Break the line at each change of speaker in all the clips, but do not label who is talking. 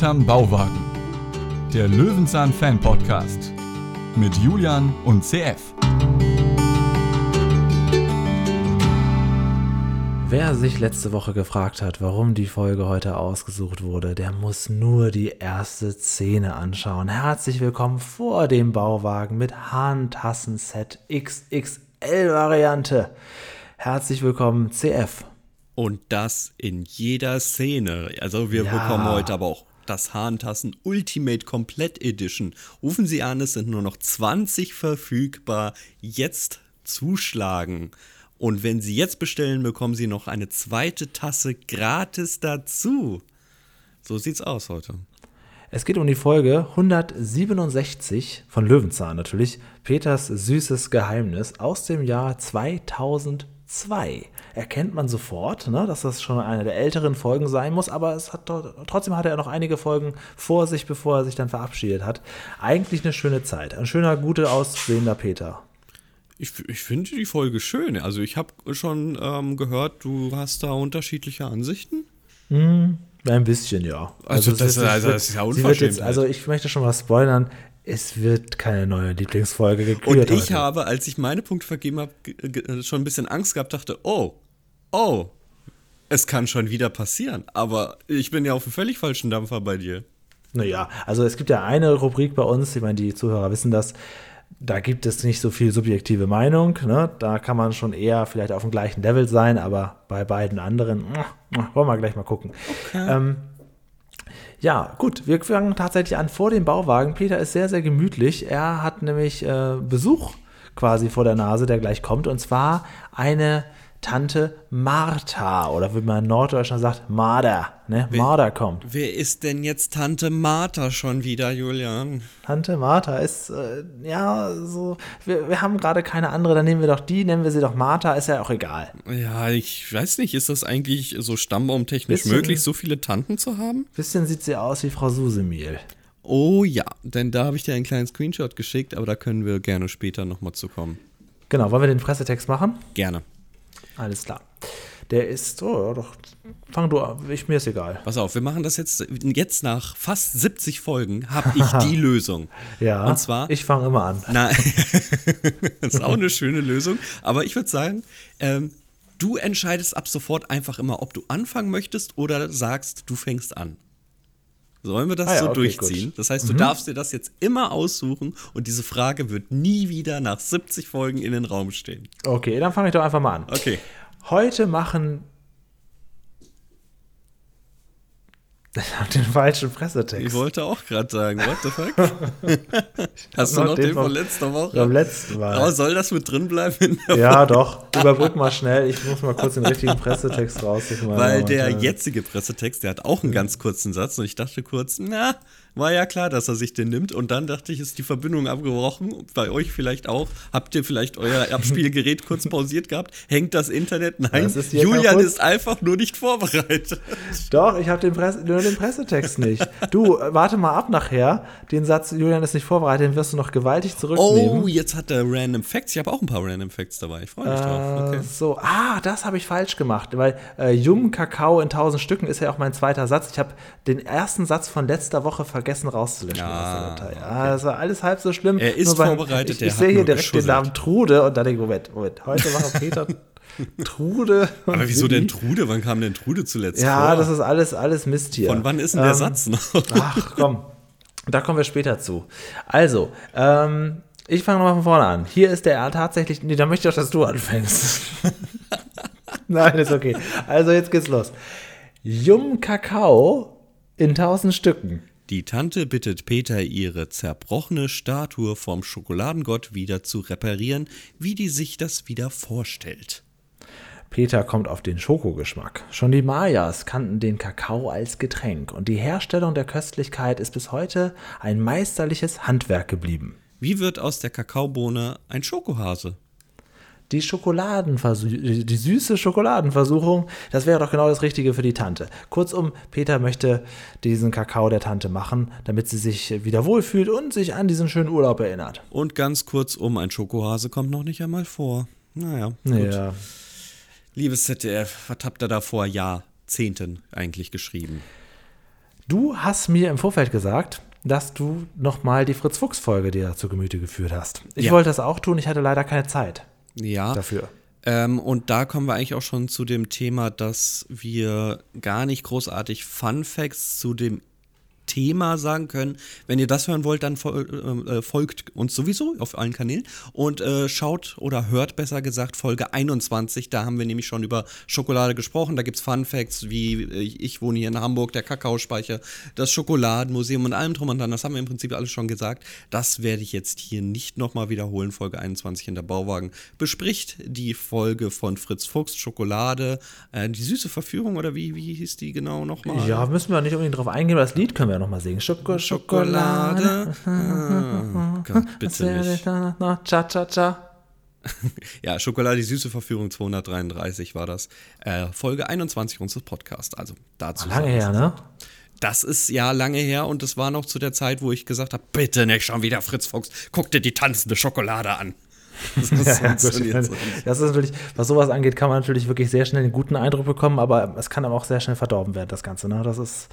Hinterm Bauwagen. Der Löwenzahn Fan Podcast mit Julian und CF.
Wer sich letzte Woche gefragt hat, warum die Folge heute ausgesucht wurde, der muss nur die erste Szene anschauen. Herzlich willkommen vor dem Bauwagen mit Handtassenset XXL-Variante. Herzlich willkommen, CF.
Und das in jeder Szene. Also wir
Ja.
bekommen heute aber auch das Hahntassen Ultimate Komplett Edition. Rufen Sie an, es sind nur noch 20 verfügbar. Jetzt zuschlagen. Und wenn Sie jetzt bestellen, bekommen Sie noch eine zweite Tasse gratis dazu. So sieht's aus heute.
Es geht um die Folge 167 von Löwenzahn natürlich. Peters süßes Geheimnis aus dem Jahr 2002. Erkennt man sofort, ne, dass das schon eine der älteren Folgen sein muss, aber es hat trotzdem hatte er noch einige Folgen vor sich, bevor er sich dann verabschiedet hat. Eigentlich eine schöne Zeit. Ein schöner, gut aussehender Peter.
Ich, ich finde die Folge schön. Also ich habe schon ähm, gehört, du hast da unterschiedliche Ansichten.
Ein bisschen, ja.
Also
es
das-
es
also das ist ja
wird jetzt,
Unverschämtheit.
Also ich möchte schon mal spoilern, es wird keine neue Lieblingsfolge gekürt
Und ich
heute.
habe, als ich meine Punkte vergeben habe, ge- schon ein bisschen Angst gehabt, dachte, oh, oh, es kann schon wieder passieren. Aber ich bin ja auf einem völlig falschen Dampfer bei dir.
Naja, also es gibt ja eine Rubrik bei uns, ich meine, die Zuhörer wissen das, da gibt es nicht so viel subjektive Meinung, ne? da kann man schon eher vielleicht auf dem gleichen Level sein, aber bei beiden anderen, wollen wir gleich mal gucken. Ähm, ja, gut, wir fangen tatsächlich an vor dem Bauwagen. Peter ist sehr, sehr gemütlich. Er hat nämlich äh, Besuch quasi vor der Nase, der gleich kommt, und zwar eine Tante Martha oder wie man in Norddeutschland sagt, Marder. Ne? Marder kommt.
Wer ist denn jetzt Tante Martha schon wieder, Julian?
Tante Martha ist, äh, ja, so, wir, wir haben gerade keine andere, dann nehmen wir doch die, nennen wir sie doch Martha, ist ja auch egal.
Ja, ich weiß nicht, ist das eigentlich so stammbaumtechnisch
Bisschen-
möglich, so viele Tanten zu haben?
Bisschen sieht sie aus wie Frau Susemehl.
Oh ja, denn da habe ich dir einen kleinen Screenshot geschickt, aber da können wir gerne später nochmal zu kommen.
Genau, wollen wir den Pressetext machen?
Gerne.
Alles klar. Der ist, oh, ja, doch, fang du an, ich, mir ist egal.
Pass auf, wir machen das jetzt, jetzt nach fast 70 Folgen, habe ich die Lösung.
Ja,
Und zwar,
ich fange immer an.
Na, das ist auch eine schöne Lösung. Aber ich würde sagen, ähm, du entscheidest ab sofort einfach immer, ob du anfangen möchtest oder sagst, du fängst an. Sollen wir das
Ah ja,
so
okay,
durchziehen?
gut. Mhm.
Das heißt, du darfst dir das jetzt immer aussuchen und diese Frage wird nie wieder nach 70 Folgen in den Raum stehen.
Okay, dann fange ich doch einfach mal an.
Okay.
Heute machen. Ich habe den falschen
Ich
Pressetext.
wollte auch gerade sagen, what the fuck? Hast du
noch den
den von
von-
letzter Woche?
Beim letzten Mal.
Aber soll das mit drin bleiben? in der
Ja, doch. Überbrück mal schnell. Ich muss mal kurz den richtigen Pressetext raussuchen.
Weil der jetzige Pressetext, der hat auch einen ganz kurzen Satz und ich dachte kurz, na, war ja klar, dass er sich den nimmt und dann dachte ich, ist die Verbindung abgebrochen, bei euch vielleicht auch. Habt ihr vielleicht euer Abspielgerät kurz pausiert gehabt? Hängt das Internet? Nein,
Das ist
Julian ist einfach nur nicht vorbereitet.
Doch, ich habe den Presse, den Pressetext nicht. Du, äh, warte mal ab nachher. Den Satz, Julian ist nicht vorbereitet, den wirst du noch gewaltig zurücknehmen.
Oh, jetzt hat er Random Facts. Ich habe auch ein paar Random Facts dabei. Ich freue mich drauf.
Äh,
Okay.
So, ah, das habe ich falsch gemacht, weil äh, Jum Kakao in tausend Stücken ist ja auch mein zweiter Satz. Ich habe den ersten Satz von letzter Woche vergessen rauszulöschen.
Ja,
aus der Datei. Das war alles halb so schlimm.
Er ist
beim-
vorbereitet,
Ich, ich sehe hier direkt den. Namen Trude und dann denke ich, Moment, Moment, heute machen Peter Trude.
Aber wieso
Willi.
denn Trude? Wann kam denn Trude zuletzt
Ja,
vor?
das ist alles, alles Mist hier.
Von wann ist denn der
Ähm,
Satz noch?
Ach komm, da kommen wir später zu. Also, ähm, ich fange nochmal von vorne an. Hier ist der tatsächlich. Nee, da möchte ich auch, dass du anfängst. Nein, ist okay. Also, jetzt geht's los. Jum Kakao in tausend Stücken.
Die Tante bittet Peter, ihre zerbrochene Statue vom Schokoladengott wieder zu reparieren, wie die sich das wieder vorstellt.
Peter kommt auf den Schokogeschmack. Schon die Mayas kannten den Kakao als Getränk und die Herstellung der Köstlichkeit ist bis heute ein meisterliches Handwerk geblieben.
Wie wird aus der Kakaobohne ein Schokohase?
Die Schokoladenversuch, die süße Schokoladenversuchung, das wäre doch genau das Richtige für die Tante. Kurzum, Peter möchte diesen Kakao der Tante machen, damit sie sich wieder wohlfühlt und sich an diesen schönen Urlaub erinnert.
Und ganz kurz um, ein Schokohase kommt noch nicht einmal vor. Naja, gut.
Ja.
Liebes ZDF, was habt ihr da vor Jahrzehnten eigentlich geschrieben?
Du hast mir im Vorfeld gesagt, dass du nochmal die Fritz-Fuchs-Folge dir zu Gemüte geführt hast. Ich
Ja.
wollte das auch tun, ich hatte leider keine Zeit
Ja.
dafür.
Ähm, und da kommen wir eigentlich auch schon zu dem Thema, dass wir gar nicht großartig Fun Facts zu dem Thema sagen können. Wenn ihr das hören wollt, dann fol äh, folgt uns sowieso auf allen Kanälen und äh, schaut oder hört besser gesagt Folge 21. Da haben wir nämlich schon über Schokolade gesprochen. Da gibt es Fun Facts wie äh, ich wohne hier in Hamburg, der Kakaospeicher, das Schokoladenmuseum und allem drum und dran. Das haben wir im Prinzip alles schon gesagt. Das werde ich jetzt hier nicht nochmal wiederholen. Folge 21 in der Bauwagen bespricht die Folge von Fritz Fuchs, Schokolade, äh, die süße Verführung oder wie, wie hieß die genau nochmal?
Ja, müssen wir nicht unbedingt drauf eingehen, aber das Lied können wir nochmal singen. Schoko, Schokolade.
Ah, Gott, bitte nicht.
Cha, cha, cha.
Ja, Schokolade, die süße Verführung 233 war das. Äh, Folge 21 unseres Podcasts. Also dazu.
Lange
sei
her, ne?
Das ist ja lange her und das war noch zu der Zeit, wo ich gesagt habe, bitte nicht schon wieder Fritz Fuchs, guck dir die tanzende Schokolade an. Das,
Ja, ja,
so.
das ist natürlich, was sowas angeht, kann man natürlich wirklich sehr schnell einen guten Eindruck bekommen, aber es kann aber auch sehr schnell verdorben werden, das Ganze. Ne? Das ist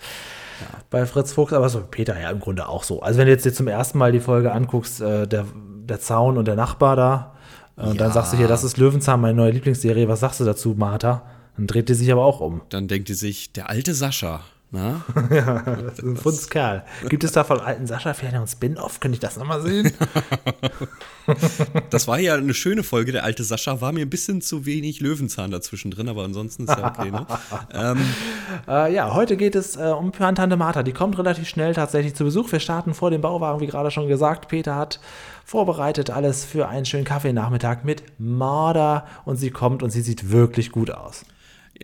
bei Fritz Fuchs, aber so Peter ja im Grunde auch so. Also wenn du jetzt, jetzt zum ersten Mal die Folge anguckst, äh, der, der Zaun und der Nachbar da, äh, und dann
Ja.
sagst du hier, das ist Löwenzahn, meine neue Lieblingsserie, was sagst du dazu, Martha? Dann dreht die sich aber auch um.
Dann denkt die sich, der alte Sascha, na?
Das ist ein Fundskerl. Gibt es da von alten Sascha vielleicht noch ein Spin-off? Könnte ich das nochmal sehen?
Das war ja eine schöne Folge, der alte Sascha. War mir ein bisschen zu wenig Löwenzahn dazwischen drin, aber ansonsten ist ja okay, ne? ähm,
Äh, ja, heute geht es äh, um Tante Martha. Die kommt relativ schnell tatsächlich zu Besuch. Wir starten vor dem Bauwagen, wie gerade schon gesagt. Peter hat vorbereitet alles für einen schönen Kaffeenachmittag mit Marder und sie kommt und sie sieht wirklich gut aus.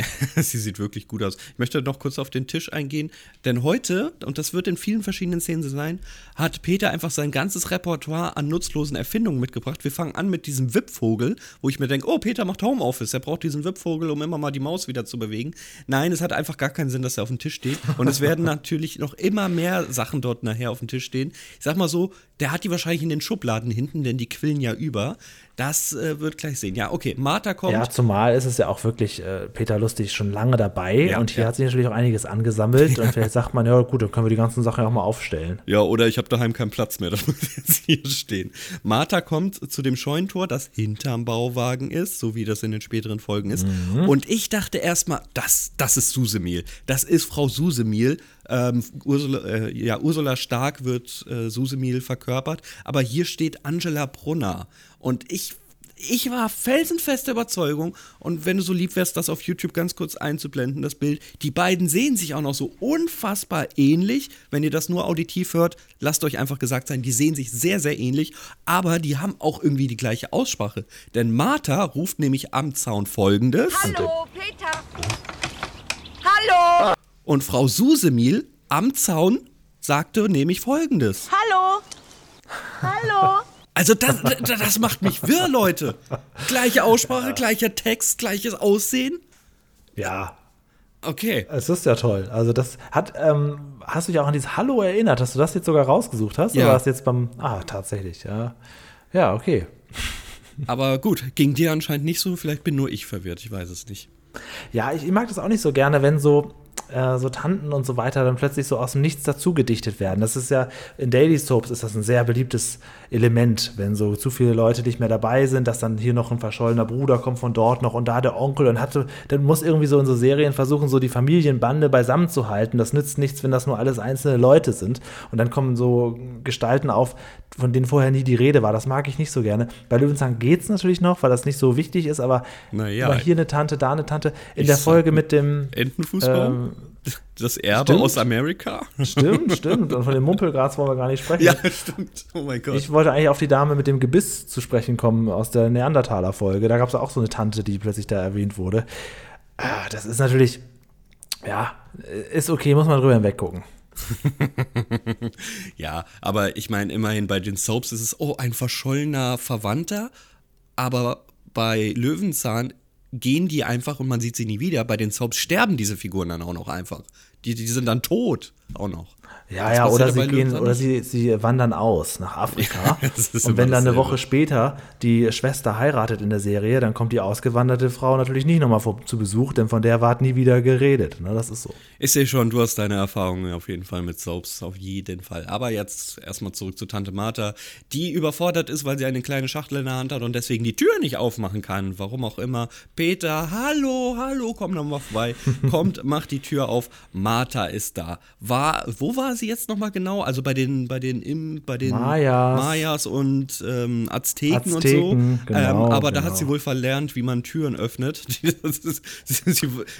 Sie sieht wirklich gut aus. Ich möchte noch kurz auf den Tisch eingehen, denn heute, und das wird in vielen verschiedenen Szenen sein, hat Peter einfach sein ganzes Repertoire an nutzlosen Erfindungen mitgebracht. Wir fangen an mit diesem Wippvogel, wo ich mir denke, oh, Peter macht Homeoffice, er braucht diesen Wippvogel, um immer mal die Maus wieder zu bewegen. Nein, es hat einfach gar keinen Sinn, dass er auf dem Tisch steht. Und es werden natürlich noch immer mehr Sachen dort nachher auf dem Tisch stehen. Ich sag mal so, der hat die wahrscheinlich in den Schubladen hinten, denn die quillen ja über. Das äh, wird gleich sehen. Ja, okay, Martha kommt.
Ja, zumal ist es ja auch wirklich äh, Peter Lustig schon lange dabei
Ja,
und hier
ja.
hat sich natürlich auch einiges angesammelt und vielleicht sagt man, ja gut, dann können wir die ganzen Sachen ja auch mal aufstellen.
Ja, oder ich habe daheim keinen Platz mehr, das muss jetzt hier stehen. Martha kommt zu dem Scheunentor, das hinterm Bauwagen ist, so wie das in den späteren Folgen ist. Und ich dachte erstmal, das, das ist Susemehl. Das ist Frau Susemehl. Ähm, Ursula, äh, ja, Ursula Stark wird äh, Susemehl verkörpert, aber hier steht Angela Brunner. Und ich ich war felsenfeste Überzeugung und wenn du so lieb wärst, das auf YouTube ganz kurz einzublenden, das Bild, die beiden sehen sich auch noch so unfassbar ähnlich. Wenn ihr das nur auditiv hört, lasst euch einfach gesagt sein, die sehen sich sehr, sehr ähnlich, aber die haben auch irgendwie die gleiche Aussprache. Denn Martha ruft nämlich am Zaun folgendes
Hallo, Peter. Hallo.
Und Frau Susemil am Zaun sagte nämlich folgendes.
Hallo. Hallo.
Also das, das, macht mich wirr, Leute. Gleiche Aussprache, gleicher Text, gleiches Aussehen.
Ja,
Okay.
es ist ja toll. Also das hat, ähm, hast du dich auch an dieses Hallo erinnert, dass du das jetzt sogar rausgesucht hast?
Ja.
Oder warst jetzt beim, ah, tatsächlich, ja. Ja, okay.
Aber gut, ging dir anscheinend nicht so, vielleicht bin nur ich verwirrt, ich weiß es nicht.
Ja, ich, ich mag das auch nicht so gerne, wenn so, äh, so Tanten und so weiter dann plötzlich so aus dem Nichts dazu gedichtet werden. Das ist ja, in Daily Soaps ist das ein sehr beliebtes Element, wenn so zu viele Leute nicht mehr dabei sind, dass dann hier noch ein verschollener Bruder kommt von dort noch und da der Onkel und hatte, dann muss irgendwie so in so Serien versuchen, so die Familienbande beisammen zu halten. Das nützt nichts, wenn das nur alles einzelne Leute sind. Und dann kommen so Gestalten auf, von denen vorher nie die Rede war. Das mag ich nicht so gerne. Bei Löwenzahn geht es natürlich noch, weil das nicht so wichtig ist, aber,
Na ja.
aber hier eine Tante, da eine Tante. In der Folge mit dem.
Entenfußball?
Ähm,
das Erbe
stimmt.
aus Amerika?
Stimmt, stimmt. Und von dem Mumpelgras wollen wir gar nicht sprechen.
ja, stimmt. Oh mein Gott.
Ich wollte eigentlich auf die Dame mit dem Gebiss zu sprechen kommen aus der Neandertaler-Folge. Da gab es auch so eine Tante, die plötzlich da erwähnt wurde. Ah, Das ist natürlich, ja, ist okay, muss man drüber hinweggucken.
ja, aber ich meine, immerhin bei den Soaps ist es, oh, ein verschollener Verwandter. Aber bei Löwenzahn gehen die einfach und man sieht sie nie wieder. Bei den Soaps sterben diese Figuren dann auch noch einfach. Die, die sind dann tot auch noch.
Ja,
Das
ja, oder sie gehen, oder sie, sie wandern aus nach Afrika.
Ja,
und wenn dann eine. Woche später die Schwester heiratet in der Serie, dann kommt die ausgewanderte Frau natürlich nicht nochmal zu Besuch, denn von der ward nie wieder geredet. Ne, das ist so.
Ich sehe schon, du hast deine Erfahrungen auf jeden Fall mit Soaps, auf jeden Fall. Aber jetzt erstmal zurück zu Tante Martha, die überfordert ist, weil sie eine kleine Schachtel in der Hand hat und deswegen die Tür nicht aufmachen kann. Warum auch immer. Peter, hallo, hallo, komm doch mal vorbei. Kommt, macht die Tür auf. Martha ist da. War, wo war sie jetzt nochmal genau? Also bei den, bei den, im, bei den
Mayas.
Mayas und ähm, Azteken,
Azteken,
und so.
genau,
ähm, aber da
genau.
hat sie wohl verlernt, wie man Türen öffnet. Das ist,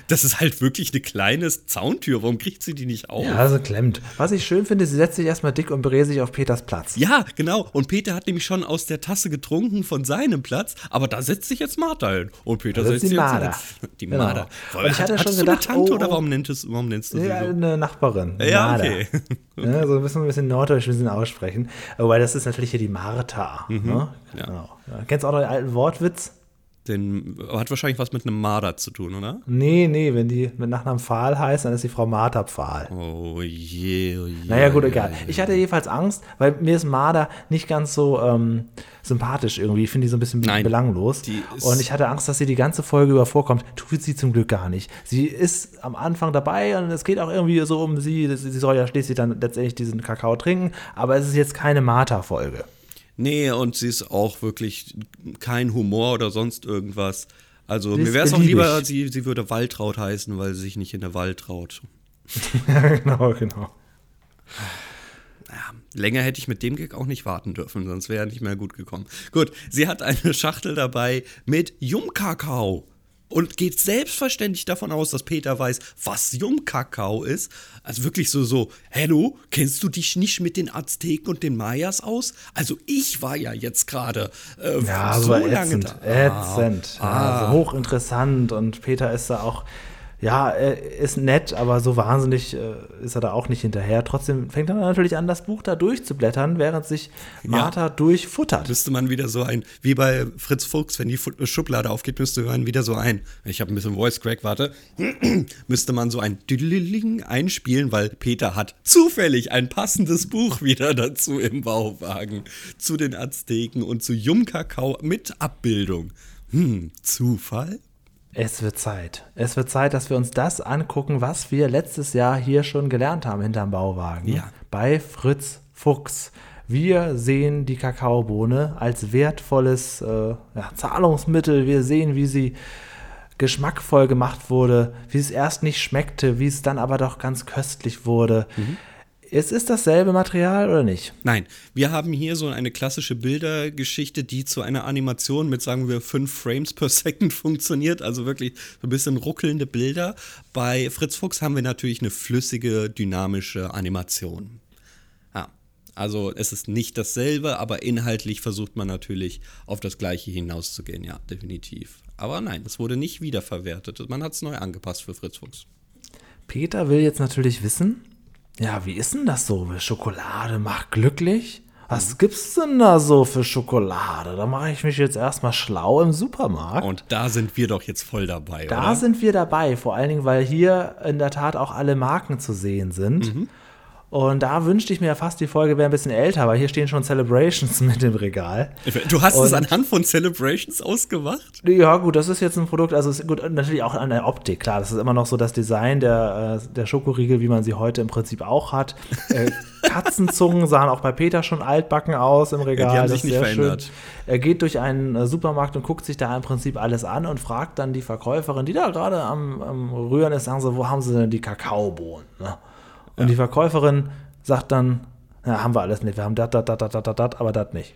das ist halt wirklich eine kleine Zauntür. Warum kriegt sie die nicht auf?
Ja, also klemmt. Was ich schön finde, sie setzt sich erstmal dick und bräsig auf Peters Platz.
Ja, genau. Und Peter hat nämlich schon aus der Tasse getrunken von seinem Platz, aber da setzt sich jetzt Martha hin. Und Peter
Da
setzt sich
die
jetzt
Marder.
hin. Die
Genau.
Marder.
Und ich hatte
Hat-
schon gedacht,
eine Tante
oh,
oder
oh.
warum nennst, du, warum nennst du sie
Ja,
so?
eine Nachbarin.
Ja,
Nada.
okay.
Ja, so ein bisschen, ein bisschen norddeutsch, ein bisschen aussprechen. Wobei das ist natürlich hier die Martha. Ne?
Mhm. Ja.
Genau. Kennst du auch noch den alten Wortwitz?
Den, hat wahrscheinlich was mit einem Marder zu tun, oder?
Nee, nee, wenn die mit Nachnamen Pfahl heißt, dann ist die Frau Martha Pfahl.
Oh je, oh je.
Naja, gut,
oh
egal.
je.
Ich hatte jedenfalls Angst, weil mir ist Marder nicht ganz so ähm, sympathisch irgendwie. Ich finde die so ein bisschen
Nein,
belanglos. Und ich hatte Angst, dass sie die ganze Folge über vorkommt. Tut sie zum Glück gar nicht. Sie ist am Anfang dabei und es geht auch irgendwie so um sie. Sie soll ja schließlich dann letztendlich diesen Kakao trinken. Aber es ist jetzt keine Martha-Folge.
Nee, und sie ist auch wirklich kein Humor oder sonst irgendwas. Also mir wäre es auch lieber, sie, sie würde Waltraud heißen, weil sie sich nicht in der Wald traut.
genau, genau.
Länger hätte ich mit dem Gag auch nicht warten dürfen, sonst wäre er nicht mehr gut gekommen. Gut, sie hat eine Schachtel dabei mit Jungkakao und geht selbstverständlich davon aus, dass Peter weiß, was Jungkakao ist. Also wirklich so, so, hallo, kennst du dich nicht mit den Azteken und den Mayas aus? Also ich war ja jetzt gerade äh,
Ja,
so
so
lange
ätzend.
da.
Ätzend.
Ah.
Ja, also hochinteressant und Peter ist da auch, ja, er ist nett, aber so wahnsinnig äh, ist er da auch nicht hinterher. Trotzdem fängt er natürlich an, das Buch da durchzublättern, während sich Martha durchfuttert.
Müsste man wieder so ein, wie bei Fritz Fuchs, wenn die Schublade aufgeht, müsste man wieder so ein, ich habe ein bisschen Voice Crack, warte, müsste man so ein Düdeliling einspielen, weil Peter hat zufällig ein passendes Buch wieder dazu im Bauwagen zu den Azteken und zu Jungkakao mit Abbildung. Hm, Zufall?
Es wird Zeit. Es wird Zeit, dass wir uns das angucken, was wir letztes Jahr hier schon gelernt haben hinterm Bauwagen.
Ja.
Bei Fritz Fuchs. Wir sehen die Kakaobohne als wertvolles äh, ja, Zahlungsmittel. Wir sehen, wie sie geschmackvoll gemacht wurde, wie es erst nicht schmeckte, wie es dann aber doch ganz köstlich wurde. Es ist dasselbe Material oder nicht?
Nein, wir haben hier so eine klassische Bildergeschichte, die zu einer Animation mit, sagen wir, fünf Frames per Second funktioniert, also wirklich so ein bisschen ruckelnde Bilder. Bei Fritz Fuchs haben wir natürlich eine flüssige, dynamische Animation. Ja, also es ist nicht dasselbe, aber inhaltlich versucht man natürlich auf das Gleiche hinauszugehen, ja, definitiv. Aber nein, es wurde nicht wiederverwertet. Man hat es neu angepasst für Fritz Fuchs.
Peter will jetzt natürlich wissen, ja, wie ist denn das so? Schokolade macht glücklich? Was gibt's denn da so für Schokolade? Da mache ich mich jetzt erstmal schlau im Supermarkt.
Und da sind wir doch jetzt voll dabei,
da
oder?
sind wir dabei, vor allen Dingen, weil hier in der Tat auch alle Marken zu sehen sind.
Mhm.
Und da wünschte ich mir fast, die Folge wäre ein bisschen älter, weil hier stehen schon Celebrations mit im Regal.
Du hast es
Und-
anhand von Celebrations ausgemacht?
Ja, gut, das ist jetzt ein Produkt, also es ist gut, natürlich auch an der Optik, klar, das ist immer noch so das Design der, äh, der Schokoriegel, wie man sie heute im Prinzip auch hat. Äh, Katzenzungen sahen auch bei Peter schon altbacken aus im Regal.
Ja, die haben
das
sich
ist
nicht verändert.
Schön. Er geht durch einen äh, Supermarkt und guckt sich da im Prinzip alles an und fragt dann die Verkäuferin, die da gerade am, am Rühren ist, sagen sie, wo haben sie denn die Kakaobohnen? Ne? Und die Verkäuferin sagt dann, ja, haben wir alles nicht, wir haben dat, dat, dat, dat, dat, dat, aber das nicht.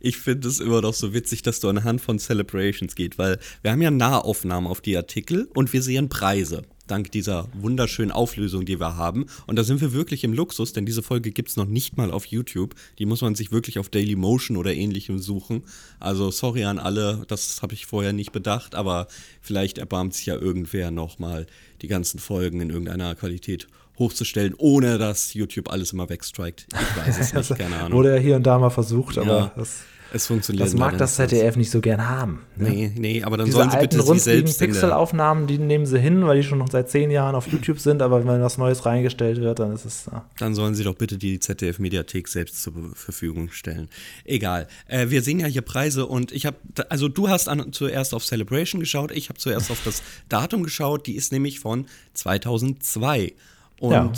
Ich finde es immer noch so witzig, dass du anhand von Celebrations geht, weil wir haben ja Nahaufnahmen auf die Artikel und wir sehen Preise. Dank dieser wunderschönen Auflösung, die wir haben. Und da sind wir wirklich im Luxus, denn diese Folge gibt es noch nicht mal auf YouTube. Die muss man sich wirklich auf Dailymotion oder ähnlichem suchen. Also sorry an alle, das habe ich vorher nicht bedacht, aber vielleicht erbarmt sich ja irgendwer nochmal die ganzen Folgen in irgendeiner Qualität hochzustellen, ohne dass YouTube alles immer wegstrikt. Ich weiß es nicht, keine Ahnung.
Wurde ja hier und da mal versucht, aber
Ja.
das
Es funktioniert
Das mag das ZDF nicht so gern haben. Ne?
Nee, nee, aber dann
Diese
sollen sie
alten
bitte sie
runzligen
selbst
Pixelaufnahmen, die nehmen sie hin, weil die schon noch seit zehn Jahren auf YouTube sind, aber wenn was Neues reingestellt wird, dann ist es. Ja.
Dann sollen sie doch bitte die ZDF-Mediathek selbst zur Verfügung stellen. Egal. Äh, wir sehen ja hier Preise und ich habe, also du hast an, zuerst auf Celebration geschaut, ich habe zuerst auf das Datum geschaut, die ist nämlich von 2002. Und
Ja.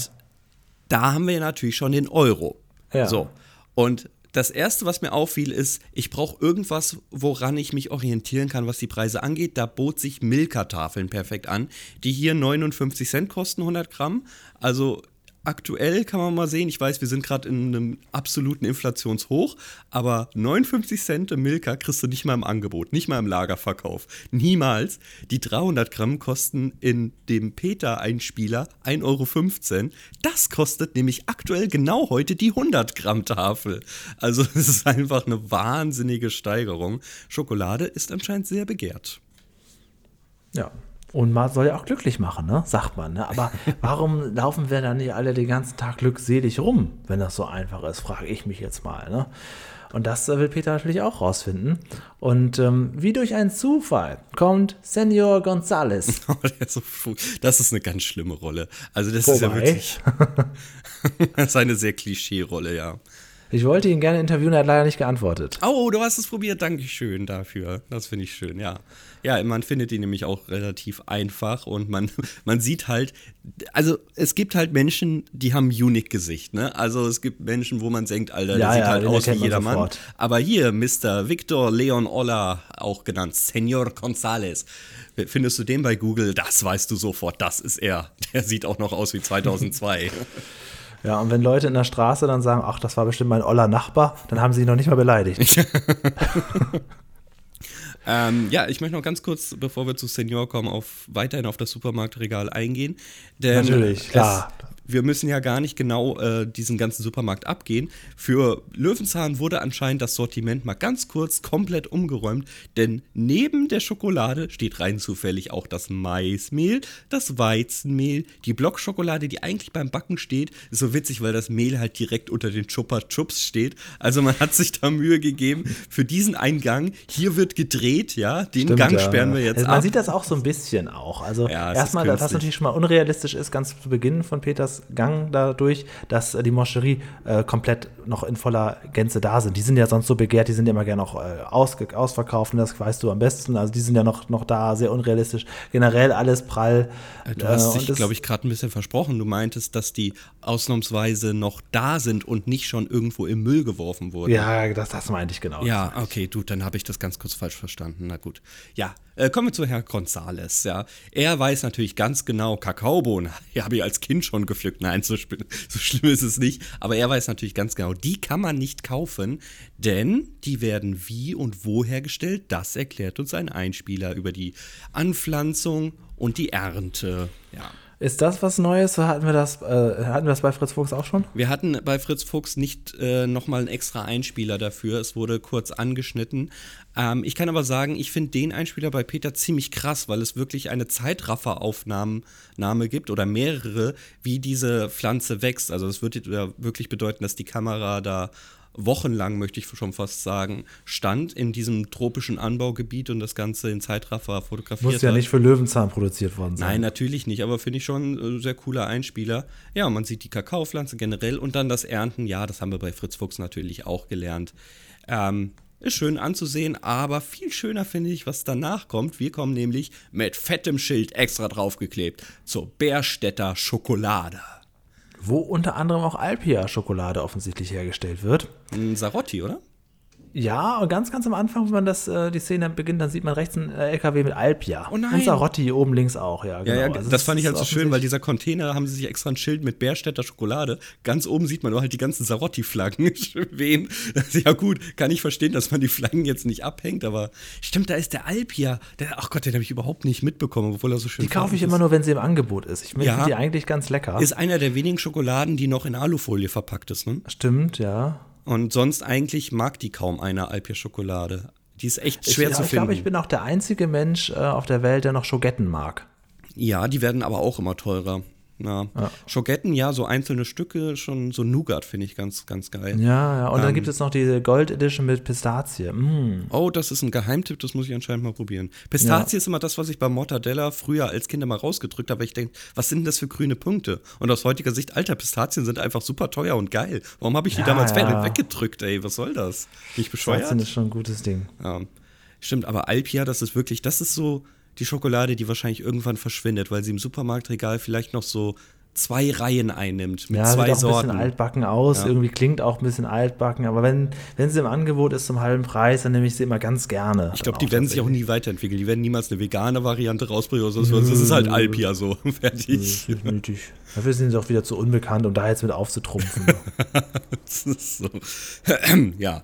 da haben wir natürlich schon den Euro.
Ja.
So. Und das erste, was mir auffiel, ist, ich brauche irgendwas, woran ich mich orientieren kann, was die Preise angeht. Da bot sich Milka-Tafeln perfekt an, die hier 59 Cent kosten, 100 Gramm. Also aktuell kann man mal sehen, ich weiß, wir sind gerade in einem absoluten Inflationshoch, aber 59 Cent im Milka kriegst du nicht mal im Angebot, nicht mal im Lagerverkauf. Niemals. Die 300 Gramm kosten in dem Peter-Einspieler 1,15 Euro. Das kostet nämlich aktuell genau heute die 100 Gramm Tafel. Also es ist einfach eine wahnsinnige Steigerung. Schokolade ist anscheinend sehr begehrt.
ja. Und man soll ja auch glücklich machen, ne? sagt man. Ne? Aber warum laufen wir dann nicht alle den ganzen Tag glückselig rum, wenn das so einfach ist, frage ich mich jetzt mal. Ne? Und das äh, will Peter natürlich auch rausfinden. Und ähm, wie durch einen Zufall kommt Senor González
Oh, das ist eine ganz schlimme Rolle. Also das ist ja wirklich das ist eine sehr Klischee-Rolle, ja.
Ich wollte ihn gerne interviewen, er hat leider nicht geantwortet.
Oh, du hast es probiert. Dankeschön dafür. Das finde ich schön, ja. Ja, man findet ihn nämlich auch relativ einfach und man, man sieht halt, also es gibt halt Menschen, die haben ein Unique-Gesicht, ne? Also es gibt Menschen, wo man denkt, Alter, der
Ja,
sieht
ja,
halt aus wie jedermann.
sofort.
Aber hier, Mr. Victor Leon Olla, auch genannt Senor González. Findest du den bei Google? Das weißt du sofort, das ist er. Der sieht auch noch aus wie 2002.
Ja, und wenn Leute in der Straße dann sagen, ach, das war bestimmt mein oller Nachbar, dann haben sie ihn noch nicht mal beleidigt.
Ähm, ja, ich möchte noch ganz kurz, bevor wir zu Senior kommen, auf, weiterhin auf das Supermarktregal eingehen.
Natürlich, klar.
Wir müssen ja gar nicht genau äh, diesen ganzen Supermarkt abgehen. Für Löwenzahn wurde anscheinend das Sortiment mal ganz kurz komplett umgeräumt, denn neben der Schokolade steht rein zufällig auch das Maismehl, das Weizenmehl, die Blockschokolade, die eigentlich beim Backen steht. Ist so witzig, weil das Mehl halt direkt unter den Chupa Chups steht. Also man hat sich da Mühe gegeben für diesen Eingang. Hier wird gedreht, ja. Den
Stimmt,
Gang
ja.
sperren wir jetzt
also Man
ab.
sieht das auch so ein bisschen auch. Also
Ja,
erstmal, was
künstlich.
natürlich schon mal unrealistisch ist, ganz zu Beginn von Peters Gang dadurch, dass äh, die Moscherie äh, komplett noch in voller Gänze da sind. Die sind ja sonst so begehrt, die sind ja immer gerne auch äh, ausge ausverkauft und das weißt du am besten. Also die sind ja noch, noch da, sehr unrealistisch. Generell alles prall.
Du hast
Äh,
dich, glaube ich, gerade ein bisschen versprochen. Du meintest, dass die ausnahmsweise noch da sind und nicht schon irgendwo im Müll geworfen wurden.
Ja, das, das meinte ich genau.
Ja, okay, du, dann habe ich das ganz kurz falsch verstanden. Na gut. Ja, äh, kommen wir zu Herrn Gonzales. Ja, er weiß natürlich ganz genau, Kakaobohnen ja, habe ich als Kind schon gepflückt. Nein, so, so schlimm ist es nicht. Aber er weiß natürlich ganz genau, die kann man nicht kaufen, denn die werden wie und wo hergestellt. Das erklärt uns ein Einspieler über die Anpflanzung und die Ernte. Ja.
Ist das was Neues? Hatten wir das, äh, hatten wir das bei Fritz Fuchs auch schon?
Wir hatten bei Fritz Fuchs nicht äh, nochmal einen extra Einspieler dafür. Es wurde kurz angeschnitten. Ähm, ich kann aber sagen, ich finde den Einspieler bei Peter ziemlich krass, weil es wirklich eine Zeitrafferaufnahme gibt oder mehrere, wie diese Pflanze wächst. Also das würde wirklich bedeuten, dass die Kamera da wochenlang, möchte ich schon fast sagen, stand in diesem tropischen Anbaugebiet und das Ganze in Zeitraffer fotografiert
Muss ja
hat.
nicht für Löwenzahn produziert worden sein.
Nein, natürlich nicht, aber finde ich schon ein äh, sehr cooler Einspieler. Ja, man sieht die Kakaopflanze generell und dann das Ernten. Ja, das haben wir bei Fritz Fuchs natürlich auch gelernt. Ähm, ist schön anzusehen, aber viel schöner finde ich, was danach kommt. Wir kommen nämlich mit fettem Schild extra draufgeklebt zur Bärstädter Schokolade.
Wo unter anderem auch Alpia-Schokolade offensichtlich hergestellt wird.
Sarotti, oder?
Ja, und ganz, ganz am Anfang, wenn man das, äh, die Szene beginnt, dann sieht man rechts einen äh, LKW mit Alpia.
Oh nein.
Und Sarotti oben links auch, ja.
Ja,
Genau.
ja,
Also
das fand ich halt
ist
so schön, weil dieser Container haben sie sich extra ein Schild mit Bärstädter Schokolade. Ganz oben sieht man nur halt die ganzen Sarotti-Flaggen wehen. Ja gut, kann ich verstehen, dass man die Flaggen jetzt nicht abhängt, aber stimmt, da ist der Alpia. Der, ach Gott, den habe ich überhaupt nicht mitbekommen, obwohl er so schön
Die kaufe ich
farbig
immer
ist.
nur, wenn sie im Angebot ist. Ich finde
Ja.
die eigentlich ganz lecker.
Ist einer der wenigen Schokoladen, die noch in Alufolie verpackt ist, ne?
Stimmt, ja.
Und sonst eigentlich mag die kaum einer Alpia-Schokolade. Die ist echt schwer
ich,
zu
ich
finden.
glaube, ich bin auch der einzige Mensch äh, auf der Welt, der noch Schogetten mag.
ja, die werden aber auch immer teurer. Ja. Schogetten, ja, so einzelne Stücke, schon so Nougat finde ich ganz, ganz geil.
Ja, ja. Und dann
Ähm.
gibt es noch diese Gold Edition mit Pistazie. Mm.
Oh, das ist ein Geheimtipp, das muss ich anscheinend mal probieren. Pistazie ist immer das, was ich bei Mortadella früher als Kind immer rausgedrückt habe. weil Ich denke, was sind denn das für grüne Punkte? Und aus heutiger Sicht, alter, Pistazien sind einfach super teuer und geil. Warum habe ich die
Ja,
damals
ja.
weg- weggedrückt, ey? Was soll das? Nicht bescheuert?
Pistazien ist schon ein gutes Ding.
Ja. Stimmt, aber Alpia, das ist wirklich, das ist so die Schokolade, die wahrscheinlich irgendwann verschwindet, weil sie im Supermarktregal vielleicht noch so zwei Reihen einnimmt mit
Ja,
zwei
sieht auch
Sorten.
ein bisschen altbacken aus,
Ja.
irgendwie klingt auch ein bisschen altbacken, aber wenn, wenn sie im Angebot ist zum halben Preis, dann nehme ich sie immer ganz gerne.
Ich glaube, die werden sich auch nie weiterentwickeln. Die werden niemals eine vegane Variante rausbringen oder so. Das ist halt Alpia so. Fertig.
Nötig. Dafür sind sie auch wieder zu unbekannt, um da jetzt mit aufzutrumpfen.
Das ist so. ja.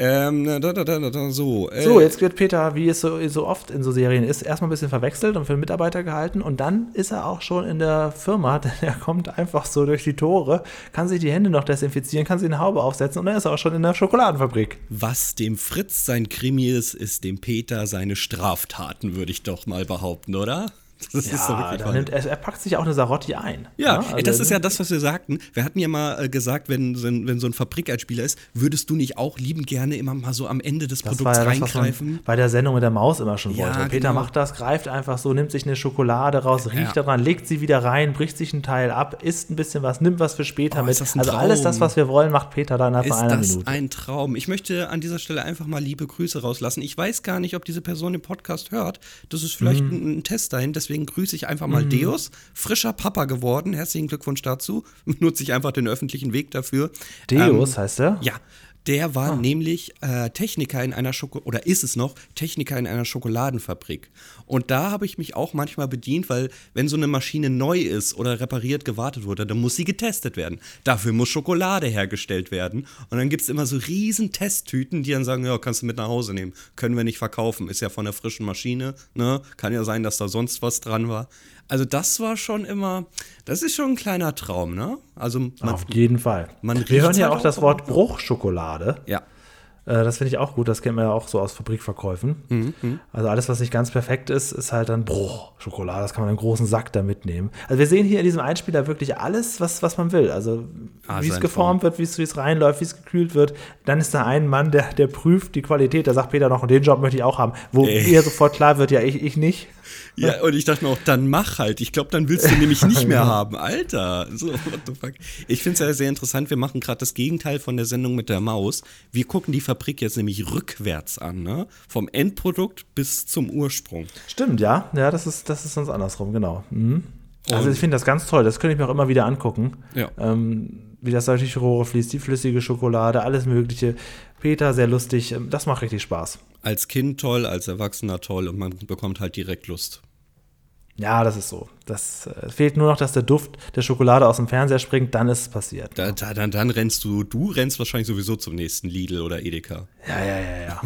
Ähm, da, da, da, da, so. Äh,
So, jetzt wird Peter, wie es so, so oft in so Serien ist, erstmal ein bisschen verwechselt und für den Mitarbeiter gehalten und dann ist er auch schon in der Firma, denn er kommt einfach so durch die Tore, kann sich die Hände noch desinfizieren, kann sich eine Haube aufsetzen und dann ist er auch schon in der Schokoladenfabrik.
Was dem Fritz sein Krimi ist, ist dem Peter seine Straftaten, würde ich doch mal behaupten, oder? Das ist
Ja,
wirklich
da
wahr.
nimmt, er, er packt sich auch eine Sarotti ein.
Ja,
also
ey, das ist ja das, was wir sagten. Wir hatten ja mal äh, gesagt, wenn, so ein- wenn so ein Fabrikeinspieler ist, würdest du nicht auch liebend gerne immer mal so am Ende des
Das
Produkts
war ja das,
reingreifen?
bei der Sendung mit der Maus immer schon
Ja,
wollte. Peter
genau.
macht das, greift einfach so, nimmt sich eine Schokolade raus, riecht
Ja.
daran, legt sie wieder rein, bricht sich einen Teil ab, isst ein bisschen was, nimmt was für später
Oh,
mit.
ist das
Also alles das, was wir wollen, macht Peter dann nach
Ist
einer
das
Minute.
ein Traum? Ich möchte an dieser Stelle einfach mal liebe Grüße rauslassen. Ich weiß gar nicht, ob diese Person den Podcast hört. Das ist vielleicht
Mhm.
ein, ein Test dahin. Deswegen grüße ich einfach mal Deus. Frischer Papa geworden. Herzlichen Glückwunsch dazu. Nutze ich einfach den öffentlichen Weg dafür.
Deus
Ähm,
heißt er?
Ja, der war
Ah.
nämlich äh, Techniker in einer Schoko oder ist es noch Techniker in einer Schokoladenfabrik. Und da habe ich mich auch manchmal bedient, weil wenn so eine Maschine neu ist oder repariert gewartet wurde, dann muss sie getestet werden. Dafür muss Schokolade hergestellt werden. Und dann gibt es immer so riesen Testtüten, die dann sagen, ja, kannst du mit nach Hause nehmen. Können wir nicht verkaufen. Ist ja von der frischen Maschine. Ne? Kann ja sein, dass da sonst was dran war. Also das war schon immer, das ist schon ein kleiner Traum, ne? Also man,
Auf jeden Fall. wir hören ja
halt
auch das. Wort Bruchschokolade.
ja.
Äh, das finde ich auch gut. Das kennt man ja auch so aus Fabrikverkäufen.
Mhm,
Also alles, was nicht ganz perfekt ist, ist halt dann Bruchschokolade. Das kann man in einen großen Sack da mitnehmen. Also wir sehen hier in diesem Einspieler wirklich alles, was, was man will. Also
Ah,
wie es geformt wird, wie es reinläuft, wie es gekühlt wird. Dann ist da ein Mann, der, der prüft die Qualität. Da sagt Peter noch, und den Job möchte ich auch haben. Wo
Ey.
ihr sofort klar wird, ja, ich, ich nicht.
Ja, und ich dachte mir auch, dann mach halt. Ich glaube, dann willst du nämlich nicht mehr haben. Alter, so, what the fuck. Ich finde es ja sehr interessant. Wir machen gerade das Gegenteil von der Sendung mit der Maus. Wir gucken die Fabrik jetzt nämlich rückwärts an, ne? Vom Endprodukt bis zum Ursprung.
Stimmt, ja. Ja, das ist, das ist sonst andersrum, genau. Mhm. Also ich finde das ganz toll. Das könnte ich mir auch immer wieder angucken.
Ja.
Ähm, wie das durch die Rohre fließt, die flüssige Schokolade, alles Mögliche. Peter, sehr lustig. Ähm, Das macht richtig Spaß.
Als Kind toll, als Erwachsener toll und man bekommt halt direkt Lust.
Ja, das ist so. Das äh, fehlt nur noch, dass der Duft der Schokolade aus dem Fernseher springt, dann ist es passiert.
Da, da, dann, dann rennst du, du rennst wahrscheinlich sowieso zum nächsten Lidl oder Edeka.
Ja, ja, ja, ja.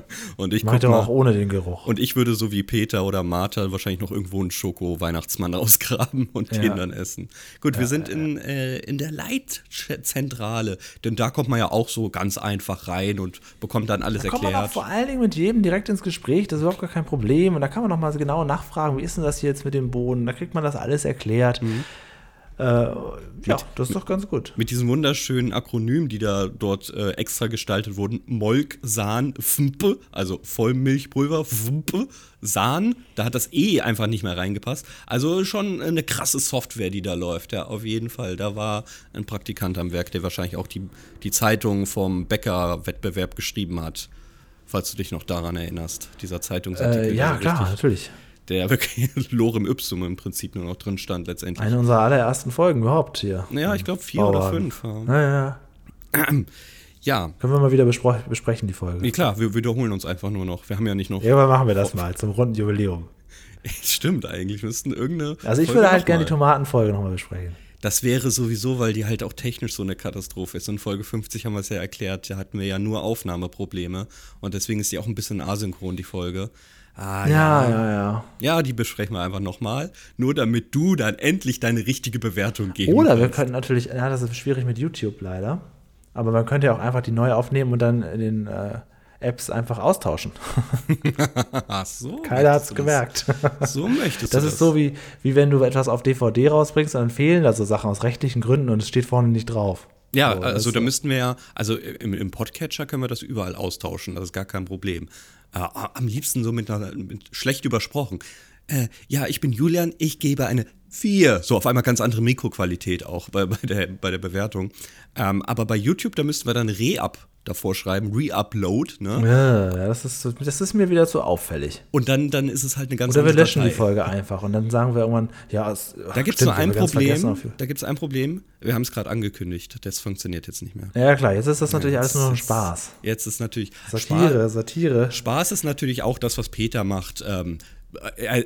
Und ich mal,
auch ohne den Geruch.
Und ich würde so wie Peter oder Martha wahrscheinlich noch irgendwo einen Schoko-Weihnachtsmann ausgraben und
Ja.
den dann essen. Gut, wir sind in, äh, in der Leitzentrale, denn da kommt man ja auch so ganz einfach rein und bekommt dann alles
Da kommt man auch
erklärt.
vor allen Dingen mit jedem direkt ins Gespräch, das ist überhaupt gar kein Problem. Und da kann man noch mal so genau nachfragen, wie ist denn das hier jetzt mit dem Boden? Da kriegt man das alles erklärt.
Mhm.
Äh, ja, das ist doch ganz gut.
Mit diesen wunderschönen Akronymen, die da dort äh, extra gestaltet wurden. Molk, Sahn, Fmpe, also Vollmilchpulver, Fmpe, Sahn. Da hat das E einfach nicht mehr reingepasst. Also schon eine krasse Software, die da läuft. Ja, auf jeden Fall. Da war ein Praktikant am Werk, der wahrscheinlich auch die, die Zeitung vom Bäcker-Wettbewerb geschrieben hat. Falls du dich noch daran erinnerst. Dieser Zeitungsartikel.
Äh, ja, klar, natürlich.
Der wirklich Lorem Ipsum im Prinzip nur noch drin stand letztendlich.
Eine unserer allerersten Folgen überhaupt hier.
Ja, ich glaube vier oder
Bauwagen.
fünf. Ja.
Naja,
ja,
können wir mal wieder bespro- besprechen, die Folge.
Nee, klar, wir wiederholen uns einfach nur noch. Wir haben ja nicht noch.
Irgendwann machen wir das mal zum runden Jubiläum.
Stimmt eigentlich. Wir müssten irgendeine.
Also ich
Folge
würde halt gerne die. Tomatenfolge nochmal besprechen.
Das wäre sowieso, weil die halt auch technisch so eine Katastrophe ist. In Folge 50 haben wir es ja erklärt, da hatten wir ja nur Aufnahmeprobleme. Und deswegen ist die auch ein bisschen asynchron, die Folge. Ah,
Ja, ja, ja.
Ja, die besprechen wir einfach nochmal. Nur damit du dann endlich deine richtige Bewertung geben
Oder wir
kannst.
könnten natürlich, ja, das ist schwierig mit YouTube leider. Aber man könnte ja auch einfach die neu aufnehmen und dann in den, äh, Apps einfach austauschen.
Ach so.
Keiner hat es gemerkt.
Das, so möchtest
Das
du
ist so wie, wie wenn du etwas auf DVD rausbringst, dann fehlen da so Sachen aus rechtlichen Gründen und es steht vorne nicht drauf.
Ja,
So,
also
das-
da müssten wir ja, also im, im Podcatcher können wir das überall austauschen, das ist gar kein Problem. Äh, am liebsten so mit, einer, mit schlecht übersprochen. Äh, ja, ich bin Julian, ich gebe eine 4. So, auf einmal ganz andere Mikroqualität auch bei, bei, der, bei der Bewertung. Ähm, aber bei YouTube, da müssten wir dann Re-Up davor schreiben, Re-Upload, ne?
Ja, das ist, das ist mir wieder zu auffällig.
Und dann, dann ist es halt eine ganz
Oder wir löschen die
Datei.
Folge einfach und dann sagen wir irgendwann, ja, es,
Da gibt es nur ein Problem. Da gibt es ein Problem. Wir haben es gerade angekündigt. Das funktioniert jetzt nicht mehr.
Ja, klar, jetzt ist das natürlich alles
Jetzt
nur noch ein Spaß.
Jetzt ist natürlich
Satire, Satire.
Spaß ist natürlich auch das, was Peter macht. Ähm, äh,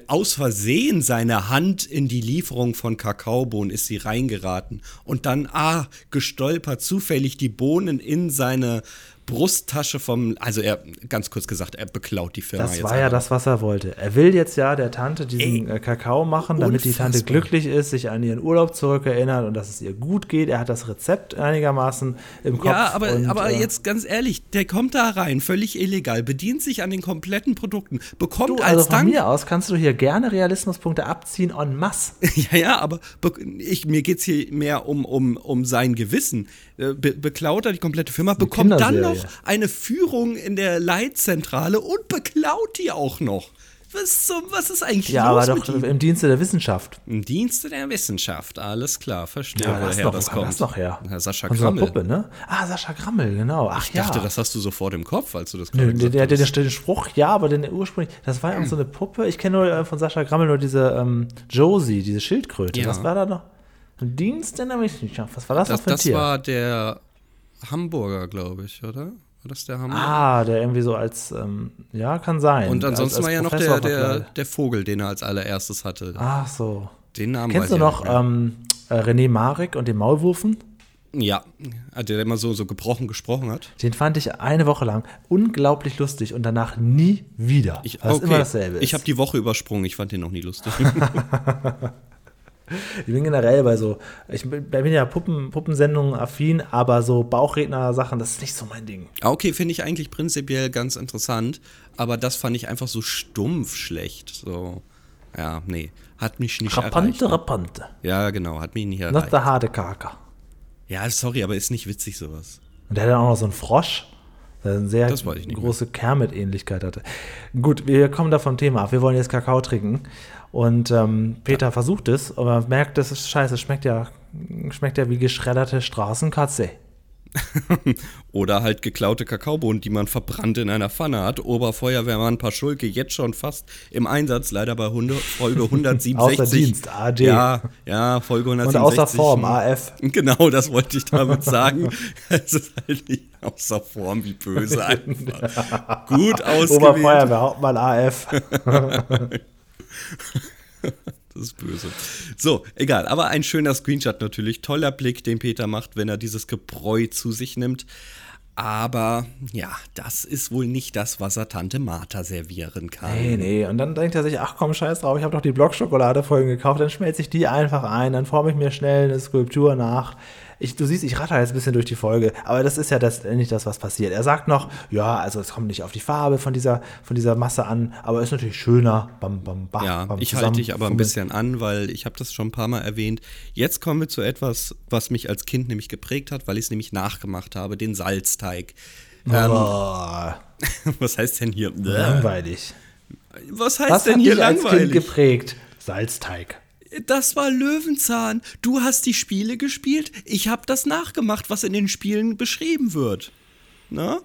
aus Versehen seine Hand in die Lieferung von Kakaobohnen ist sie reingeraten und dann, ah, gestolpert, zufällig die Bohnen in seine Brusttasche vom, also er, ganz kurz gesagt, er beklaut die Firma
Das war ja das, was er wollte. Er will jetzt ja der Tante diesen
Ey,
äh, Kakao machen, damit die Tante
unfassbar.
glücklich ist, sich an ihren Urlaub zurückerinnert und dass es ihr gut geht. Er hat das Rezept einigermaßen im Kopf.
Ja, aber,
und,
aber
äh,
jetzt ganz ehrlich, der kommt da rein, völlig illegal, bedient sich an den kompletten Produkten, bekommt
Du, also
als
von
Dank
mir aus kannst du hier gerne Realismuspunkte abziehen en masse.
Ja, ja, aber be ich, mir geht es hier mehr um, um, um sein Gewissen. Äh, Be beklaut er die komplette Firma, bekommt dann noch eine Führung in der Leitzentrale und beklaut die auch noch. Was, so, was ist eigentlich
Ja,
los
aber doch im Dienste der Wissenschaft.
Im Dienste der Wissenschaft, alles klar, verstehe,
Ja, das
woher
noch,
das kommt.
das noch her?
Herr Sascha Krammel.
Puppe, ne? Ah, Sascha Grammel, genau. Ach
Ich dachte,
ja.
das hast du sofort im Kopf, als du das gerade
der,
gesagt
der,
hast.
der, den Spruch, ja, aber den ursprünglich, das war ja auch so eine Puppe. Ich kenne nur äh, von Sascha Grammel nur diese ähm, Josie, diese Schildkröte.
Ja.
Was war da noch? Dienst in der Wissenschaft. Was war das,
Das,
für ein
das
Tier?
war der Hamburger, glaube ich, oder? War das der Hamburger?
ah, der irgendwie so als, ähm, ja, kann sein.
Und ansonsten
als, als
war ja noch der, der, der Vogel, den er als allererstes hatte.
Ach so.
Den Namen
Kennst du
ich
noch ähm, äh, René Marek und den Maulwurfen?
Ja, der immer so, so gebrochen gesprochen hat.
Den fand ich eine Woche lang unglaublich lustig und danach nie wieder.
Ich,
es immer dasselbe.
ich
ist.
habe die Woche übersprungen, ich fand den noch nie lustig.
Ich bin generell bei so, ich bin ja Puppen, Puppensendungen affin, aber so Bauchredner-Sachen, das ist nicht so mein Ding.
Ah, okay, finde ich eigentlich prinzipiell ganz interessant, aber das fand ich einfach so stumpf schlecht. So, ja, nee, hat mich nicht erreicht.
Rapante, rapante.
Ja, genau, hat mich nicht
Not
erreicht.
der harte Kaka.
Ja, sorry, aber ist nicht witzig sowas.
Und der hat dann auch noch so einen Frosch, der eine sehr große Kermit-Ähnlichkeit hatte. Gut, wir kommen da vom Thema ab. Wir wollen jetzt Kakao trinken. Und ähm, Peter versucht es, aber merkt, das ist scheiße. Es schmeckt ja, schmeckt ja wie geschredderte Straßenkatze.
Oder halt geklaute Kakaobohnen, die man verbrannt in einer Pfanne hat. Oberfeuerwehrmann Paschulke jetzt schon fast im Einsatz, leider bei 100, Folge 167.
Außer Dienst, AD.
Ja, ja, Folge
Und
167.
außer Form, AF.
Genau, das wollte ich damit sagen. es ist halt nicht außer Form wie böse einfach. Gut ausgewählt.
Oberfeuerwehr, Hauptmann AF.
Das ist böse. So, egal. Aber ein schöner Screenshot natürlich. Toller Blick, den Peter macht, wenn er dieses Gebräu zu sich nimmt. Aber ja, das ist wohl nicht das, was er Tante Martha servieren kann.
Nee, nee. Und dann denkt er sich, ach komm, scheiß drauf, ich habe doch die Blockschokolade vorhin gekauft, dann schmelze ich die einfach ein, dann forme ich mir schnell eine Skulptur nach. Ich, du siehst, ich ratter jetzt ein bisschen durch die Folge, aber das ist ja nicht das, was passiert. Er sagt noch, ja, also es kommt nicht auf die Farbe von dieser, von dieser Masse an, aber ist natürlich schöner. Bam, bam, bam,
Ja,
bam,
ich halte dich aber ein bisschen an, weil ich habe das schon ein paar Mal erwähnt. Jetzt kommen wir zu etwas, was mich als Kind nämlich geprägt hat, weil ich es nämlich nachgemacht habe, den Salzteig. Ähm,
Oh,
was heißt denn hier?
langweilig.
Was heißt
Was
denn hier
dich als Kind
langweilig?
geprägt? Salzteig.
Das war Löwenzahn. Du hast die Spiele gespielt, ich habe das nachgemacht, was in den Spielen beschrieben wird. Na?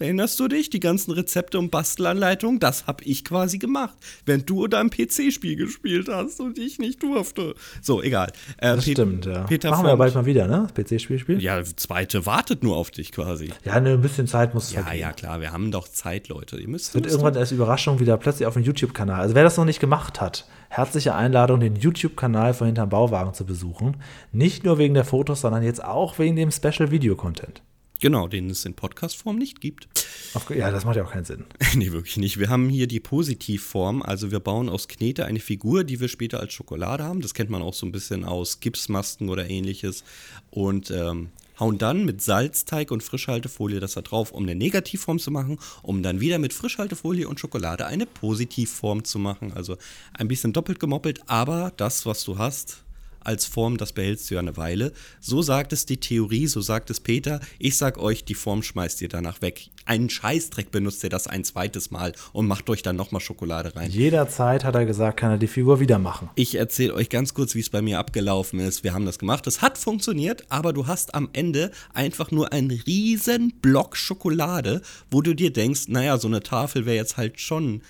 Erinnerst du dich? Die ganzen Rezepte und Bastelanleitungen, das habe ich quasi gemacht, während du dein PC-Spiel gespielt hast und ich nicht durfte. So, egal. Äh,
Das
Pet-
stimmt, ja.
Peter
Machen wir
Font-
bald mal wieder, ne? Das PC-Spiel spielen?
Ja, zweite wartet nur auf dich quasi.
Ja, ne, ein bisschen Zeit muss es
Ja,
vergehen.
ja, klar, wir haben doch Zeit, Leute. Ihr müsst
Wird irgendwann als Überraschung wieder plötzlich auf dem YouTube-Kanal. Also wer das noch nicht gemacht hat, herzliche Einladung, den YouTube-Kanal von Hinterm Bauwagen zu besuchen. Nicht nur wegen der Fotos, sondern jetzt auch wegen dem Special-Video-Content.
Genau, den es in Podcast-Form nicht gibt.
Auf- Ja, das macht ja auch keinen Sinn.
nee, wirklich nicht. Wir haben hier die Positivform. Also wir bauen aus Knete eine Figur, die wir später als Schokolade haben. Das kennt man auch so ein bisschen aus Gipsmasken oder ähnliches. Und ähm, hauen dann mit Salzteig und Frischhaltefolie das da drauf, um eine Negativform zu machen, um dann wieder mit Frischhaltefolie und Schokolade eine Positivform zu machen. Also ein bisschen doppelt gemoppelt, aber das, was du hast, als Form, das behältst du ja eine Weile. So sagt es die Theorie, so sagt es Peter. Ich sag euch, die Form schmeißt ihr danach weg. Einen Scheißdreck benutzt ihr das ein zweites Mal und macht euch dann nochmal Schokolade rein.
Jederzeit, hat er gesagt, kann er die Figur wieder machen.
Ich erzähle euch ganz kurz, wie es bei mir abgelaufen ist. Wir haben das gemacht. Es hat funktioniert, aber du hast am Ende einfach nur einen riesen Block Schokolade, wo du dir denkst, naja, so eine Tafel wäre jetzt halt schon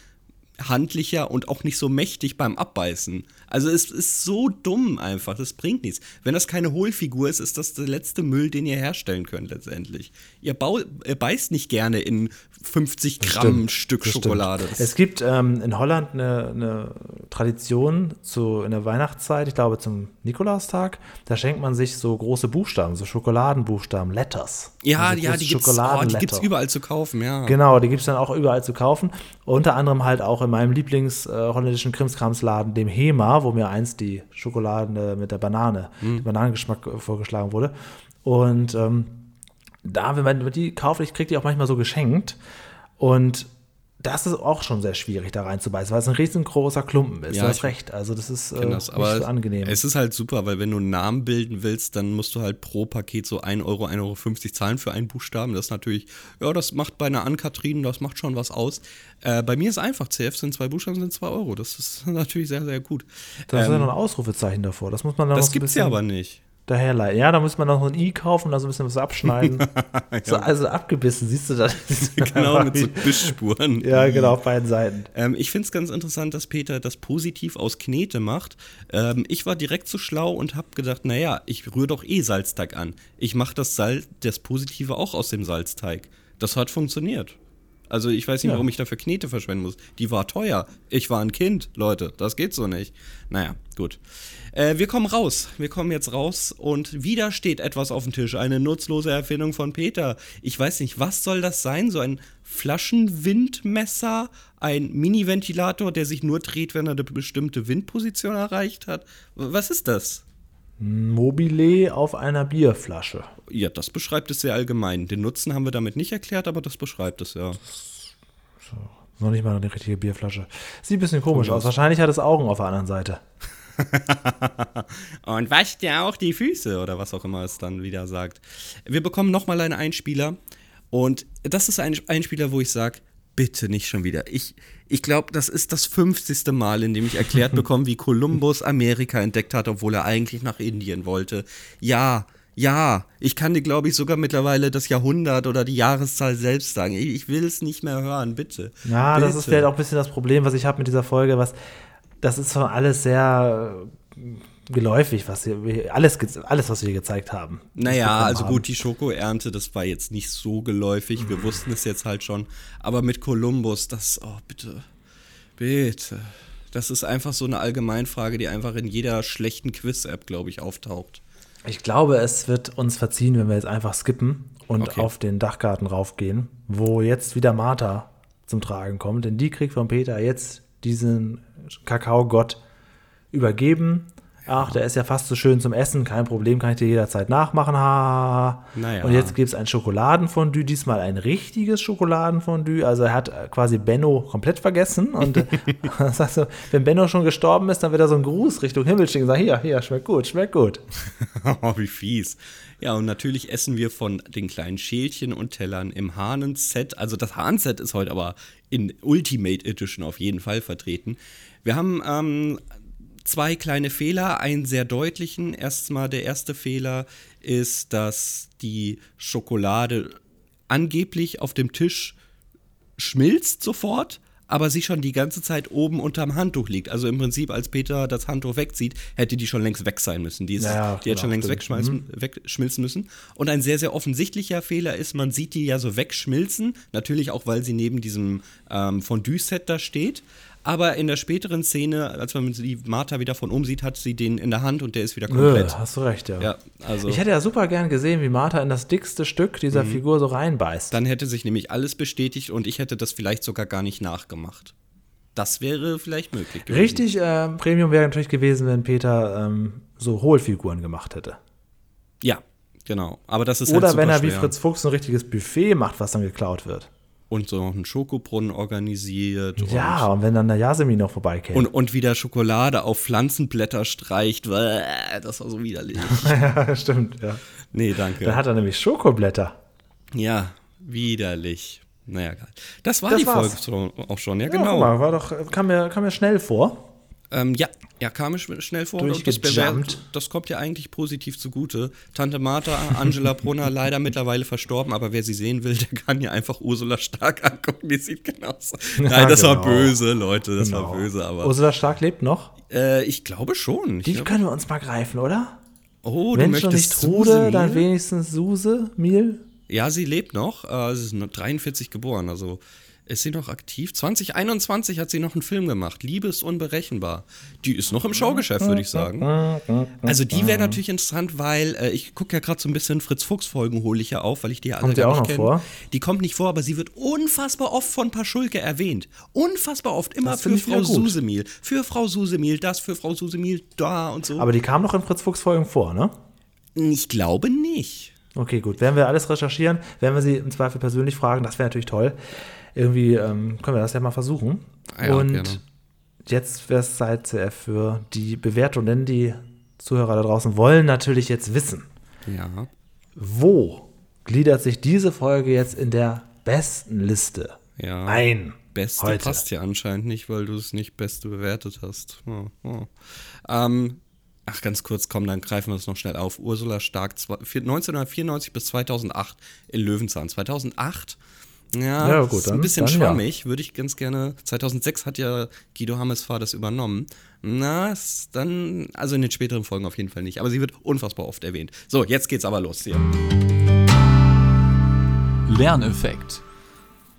handlicher und auch nicht so mächtig beim Abbeißen. Also es ist so dumm einfach, das bringt nichts. Wenn das keine Hohlfigur ist, ist das der letzte Müll, den ihr herstellen könnt letztendlich. Ihr, bau, ihr beißt nicht gerne in 50 Gramm
Stimmt,
Stück Schokolade.
Stimmt. Es gibt ähm, in Holland eine, eine Tradition zu, in der Weihnachtszeit, ich glaube zum Nikolaustag, da schenkt man sich so große Buchstaben, so Schokoladenbuchstaben, Letters.
ja,
also
ja, die oh, die
Schokoladenletter.
gibt's überall zu kaufen, ja.
Genau, die gibt es dann auch überall zu kaufen. Unter anderem halt auch in meinem Lieblings äh, Krimskramsladen, dem Hema, wo mir einst die Schokolade mit der Banane, der Bananengeschmack vorgeschlagen wurde. Und ähm, da, wenn man die kauft, ich kriege die auch manchmal so geschenkt. Und das ist auch schon sehr schwierig, da reinzubeißen, weil es ein riesengroßer Klumpen ist.
Ja,
du hast recht. Also, das ist äh,
das,
nicht so angenehm.
es ist halt super, weil wenn du einen Namen bilden willst, dann musst du halt pro Paket so 1 Euro, 1,50 Euro zahlen für einen Buchstaben. Das ist natürlich, ja, das macht bei einer Ann-Kathrin, das macht schon was aus. Äh, bei mir ist einfach, CF sind zwei Buchstaben, sind 2 Euro. Das ist natürlich sehr, sehr gut.
da ist ja
ähm,
noch ein Ausrufezeichen davor. Das muss man dann noch
Das
so ein
gibt's ja aber nicht.
Daherleiten. Ja, da muss man noch ein I kaufen, da so ein bisschen was abschneiden. so, also abgebissen, siehst du das?
Genau, mit so Bissspuren.
Ja, genau, auf beiden Seiten.
Ähm, ich finde es ganz interessant, dass Peter das positiv aus Knete macht. Ähm, ich war direkt so schlau und habe gedacht, naja, ich rühre doch eh Salzteig an. Ich mache das, das Positive auch aus dem Salzteig. Das hat funktioniert. Also ich weiß nicht,
Ja.
warum ich dafür Knete verschwenden muss. Die war teuer. Ich war ein Kind, Leute. Das geht so nicht. Naja, gut. Äh, wir kommen raus. Wir kommen jetzt raus und wieder steht etwas auf dem Tisch. Eine nutzlose Erfindung von Peter. Ich weiß nicht, was soll das sein? So ein Flaschenwindmesser? Ein Mini-Ventilator, der sich nur dreht, wenn er eine bestimmte Windposition erreicht hat? Was ist das?
Mobile auf einer Bierflasche.
Ja, das beschreibt es sehr allgemein. Den Nutzen haben wir damit nicht erklärt, aber das beschreibt es ja.
Noch nicht mal eine richtige Bierflasche. Sieht ein bisschen komisch
Komisch.
aus. Wahrscheinlich hat es Augen auf der anderen Seite.
Und wascht ja auch die Füße oder was auch immer es dann wieder sagt. Wir bekommen nochmal einen Einspieler. Und das ist ein Einspieler, wo ich sage, bitte nicht schon wieder. Ich, ich glaube, das ist das 50. Mal, in dem ich erklärt bekomme, wie Kolumbus Amerika entdeckt hat, obwohl er eigentlich nach Indien wollte. Ja, ja, ich kann dir, glaube ich, sogar mittlerweile das Jahrhundert oder die Jahreszahl selbst sagen. Ich, ich will es nicht mehr hören, bitte.
Ja, das ist
Bitte.
vielleicht auch ein bisschen das Problem, was ich habe mit dieser Folge. Was, das ist schon alles sehr geläufig, was wir, alles, alles, was wir gezeigt haben.
Naja, also
haben.
gut, die Schokoernte, das war jetzt nicht so geläufig. Wir wussten es jetzt halt schon. Aber mit Kolumbus, das, oh, bitte, bitte. Das ist einfach so eine Allgemeinfrage, die einfach in jeder schlechten Quiz-App, glaube ich, auftaucht.
Ich glaube, es wird uns verziehen, wenn wir jetzt einfach skippen und
Okay.
auf den Dachgarten raufgehen, wo jetzt wieder Martha zum Tragen kommt. Denn die kriegt von Peter jetzt diesen Kakaogott übergeben. Ach, der ist ja fast so schön zum Essen, kein Problem, kann ich dir jederzeit nachmachen. Ha.
Naja.
Und jetzt gibt es ein Schokoladenfondue, diesmal ein richtiges Schokoladenfondue. Also er hat äh, quasi Benno komplett vergessen. Und äh, das heißt so, wenn Benno schon gestorben ist, dann wird er so ein Gruß Richtung Himmel schicken und sagen, hier, hier, schmeckt gut, schmeckt gut.
Oh, wie fies. Ja, und natürlich essen wir von den kleinen Schälchen und Tellern im Hahnen-Set. Also das Hahn-Set ist heute aber in Ultimate Edition auf jeden Fall vertreten. Wir haben ähm, zwei kleine Fehler, einen sehr deutlichen. Erstmal der erste Fehler ist, dass die Schokolade angeblich auf dem Tisch schmilzt sofort, aber sie schon die ganze Zeit oben unterm Handtuch liegt. Also im Prinzip, als Peter das Handtuch wegzieht, hätte die schon längst weg sein müssen. Die, ist,
Ja, ja,
die hätte schon längst wegschmeißen, wegschmilzen müssen. Und ein sehr, sehr offensichtlicher Fehler ist, man sieht die ja so wegschmilzen. Natürlich auch, weil sie neben diesem ähm, Fondue-Set da steht. Aber in der späteren Szene, als man die Martha wieder von oben sieht, hat sie den in der Hand und der ist wieder komplett.
Äh, hast du recht, ja.
Ja, also
Ich hätte ja super gern gesehen, wie Martha in das dickste Stück dieser
Mhm.
Figur so reinbeißt.
dann hätte sich nämlich alles bestätigt und ich hätte das vielleicht sogar gar nicht nachgemacht. Das wäre vielleicht möglich gewesen.
Richtig äh, Premium wäre natürlich gewesen, wenn Peter ähm, so Hohlfiguren gemacht hätte.
Ja, Genau. Aber das ist
Oder
halt
wenn er wie. Fritz Fuchs ein richtiges Buffet macht, was dann geklaut wird.
Und so noch einen Schokobrunnen organisiert.
Ja, und wenn dann der Yasemin noch vorbeikäme.
Und, und, und wieder Schokolade auf Pflanzenblätter streicht. Bäh, Das war so widerlich.
ja, stimmt, ja.
Nee, danke.
Dann hat er nämlich Schokoblätter.
Ja, widerlich. Naja, geil. Das war
Das
die
war's.
Folge auch schon, ja,
Ja,
genau.
mal, war doch, kam, mir, kam mir schnell vor.
Ähm, ja, ja, kam mir sch- schnell vor. Und das, das kommt ja eigentlich positiv zugute. Tante Martha, Angela Brunner, leider mittlerweile verstorben, aber wer sie sehen will, der kann ja einfach Ursula Stark angucken. Die sieht genauso. Nein, das war
genau.
böse, Leute, das war
Genau.
böse, aber
Ursula Stark lebt noch.
äh, ich glaube schon. Ich
Die
glaub,
können wir uns mal greifen, oder?
oh, du
Wenn nicht
möchtest
Trude,
Susi
dann wenigstens Suse, Miel.
Ja, sie lebt noch. Äh, sie ist nur 43 geboren, also ist sie noch aktiv? 2021 hat sie noch einen Film gemacht. Liebe ist unberechenbar. Die ist noch im Showgeschäft, würde ich sagen. Also die wäre natürlich interessant, weil äh, ich gucke ja gerade so ein bisschen Fritz Fuchs Folgen hole ich ja auf, weil ich die ja alle
Kommt die
gar
auch
nicht kenne.
vor?
Die kommt nicht vor, aber sie wird unfassbar oft von Paschulke erwähnt. Unfassbar oft, immer
Das
für Frau. Susemil. Für Frau Susemil, das für Frau Susemil, da und so.
Aber die kam noch in Fritz Fuchs Folgen vor, ne?
ich glaube nicht.
Okay, gut. Werden wir alles recherchieren, werden wir sie im Zweifel persönlich fragen, das wäre natürlich toll. Irgendwie ähm, können wir das ja mal versuchen.
Ah ja,
Und
gerne.
jetzt wäre es Zeit für die Bewertung, denn die Zuhörer da draußen wollen natürlich jetzt wissen,
Ja.
wo gliedert sich diese Folge jetzt in der besten Liste
Ja.
ein?
Beste
heute.
passt ja anscheinend nicht, weil du es nicht Beste bewertet hast. Oh, oh. Ähm, ach, ganz kurz, komm, dann greifen wir es noch schnell auf. Ursula Stark, zwei- vier- 1994 bis 2008 in Löwenzahn. 2008, ja,
Ja, gut,
ist ein
dann-
bisschen
dann ja.
schwammig, würde ich ganz gerne. 2006 hat ja Guido Hammesfahr das übernommen. Na, ist dann, also in den späteren Folgen auf jeden Fall nicht. Aber sie wird unfassbar oft erwähnt. So, jetzt geht's aber los hier.
Lerneffekt.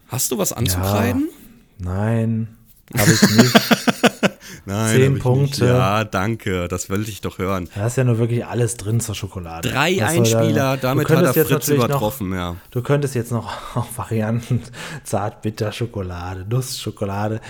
Hast du was anzukreiden?
Nein, habe ich nicht.
Nein,
Zehn
nicht.
Punkte.
Ja, danke, das wollte ich doch hören.
Da ist ja nur wirklich alles drin zur Schokolade.
Drei
Was soll da-
Einspieler,
Du
damit hat er
jetzt
Fritz übertroffen, ja.
Noch, du könntest jetzt noch auch Varianten Zart-Bitter-Schokolade, Nussschokolade.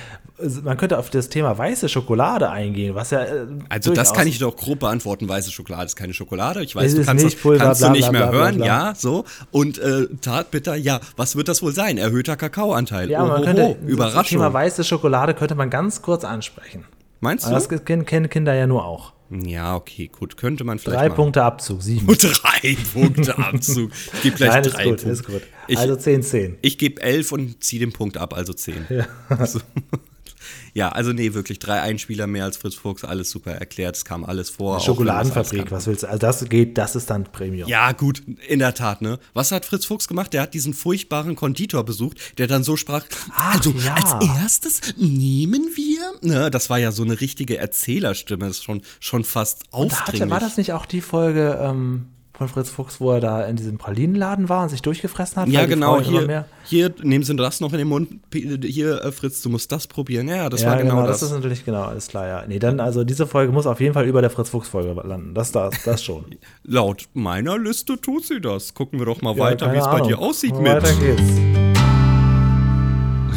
Man könnte auf das Thema weiße Schokolade eingehen, was ja. äh,
Also das kann ich doch grob beantworten. Weiße Schokolade ist keine Schokolade. Ich weiß, du kannst, das,
Milchpulver,
kannst du nicht
bla,
mehr
bla,
hören, ja, so. Und äh, Zartbitter, ja, was wird das wohl sein? Erhöhter Kakaoanteil.
Ja, man
Ohoho,
könnte das
Überraschung.
Thema weiße Schokolade könnte man ganz kurz ansprechen.
Meinst
Aber das
du?
kennen kennen Kinder ja nur auch.
Ja, okay, gut. Könnte man vielleicht
Drei
machen.
Punkte Abzug, sieben.
Drei Punkte Abzug. Ich gebe gleich
Nein, ist
drei
gut,
Punkte.
ist gut.
Ich,
Also 10, 10.
Ich gebe elf und ziehe den Punkt ab, also zehn. Ja. So. ja, also nee, wirklich drei Einspieler mehr als Fritz Fuchs, alles super erklärt, es kam alles vor.
Schokoladenfabrik, was willst du? Also das geht, das ist dann Premium.
Ja, gut, in der Tat, ne? Was hat Fritz Fuchs gemacht? Der hat diesen furchtbaren Konditor besucht, der dann so sprach,
Ach,
also
ja.
als erstes nehmen wir, ne, das war ja so eine richtige Erzählerstimme, ist schon, schon fast
Da hatte,
aufdringlich.
war das nicht auch die Folge ähm, von Fritz Fuchs, wo er da in diesem Pralinenladen war und sich durchgefressen hat?
ja, genau, hier,
mehr-
hier nehmen Sie das noch in den Mund. Hier, äh, Fritz, du musst das probieren. Ja, das
ja,
war genau,
das.
das.
ist natürlich genau, alles klar, ja. Nee, dann, also diese Folge muss auf jeden Fall über der Fritz Fuchs-Folge landen. Das, das, das schon.
Laut meiner Liste tut sie das. Gucken wir doch mal
Ja,
weiter, wie es bei dir aussieht
Weiter
mit.
geht's.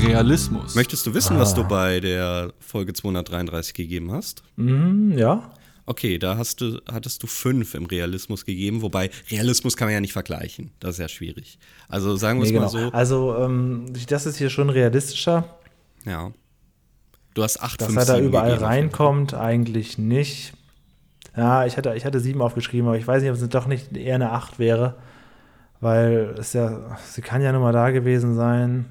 Realismus.
Möchtest du wissen, was du bei der Folge 233 gegeben hast?
Hm, ja.
Okay, da hast du, hattest du fünf im Realismus gegeben, wobei Realismus kann man ja nicht vergleichen. Das ist ja schwierig. Also sagen wir
Nee,
es
genau.
mal so.
Also, ähm, das ist hier schon realistischer.
Ja. Du hast acht,
Dass
fünf,
er da überall
gegeben.
reinkommt, eigentlich nicht. Ja, ich hatte, ich hatte sieben aufgeschrieben, aber ich weiß nicht, ob es doch nicht eher eine acht wäre. Weil es ja, sie kann ja nur mal da gewesen sein.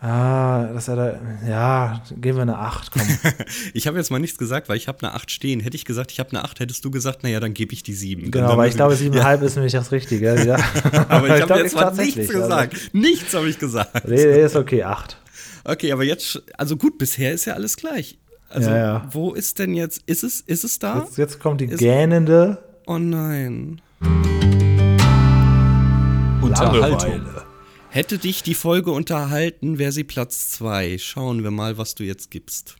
Ah, dass er da, ja, geben wir eine acht, komm.
Ich habe jetzt mal nichts gesagt, weil ich habe eine acht stehen. Hätte ich gesagt, ich habe eine acht, hättest du gesagt, naja, dann gebe ich die sieben.
genau,
Dann-
weil ich glaube, siebeneinhalb ist nämlich das Richtige. Ja.
Aber ich habe
glaub,
jetzt mal nichts
also-
gesagt. Nichts habe ich gesagt.
Nee, nee, ist okay, acht.
Okay, aber jetzt, also gut, bisher ist ja alles gleich. Also,
Ja, ja.
wo ist denn jetzt, ist es, ist es da?
Jetzt, jetzt kommt die
Ist-
gähnende
Oh nein.
Unterhaltung.
Hätte dich die Folge unterhalten, wäre sie Platz zwei. Schauen wir mal, was du jetzt gibst.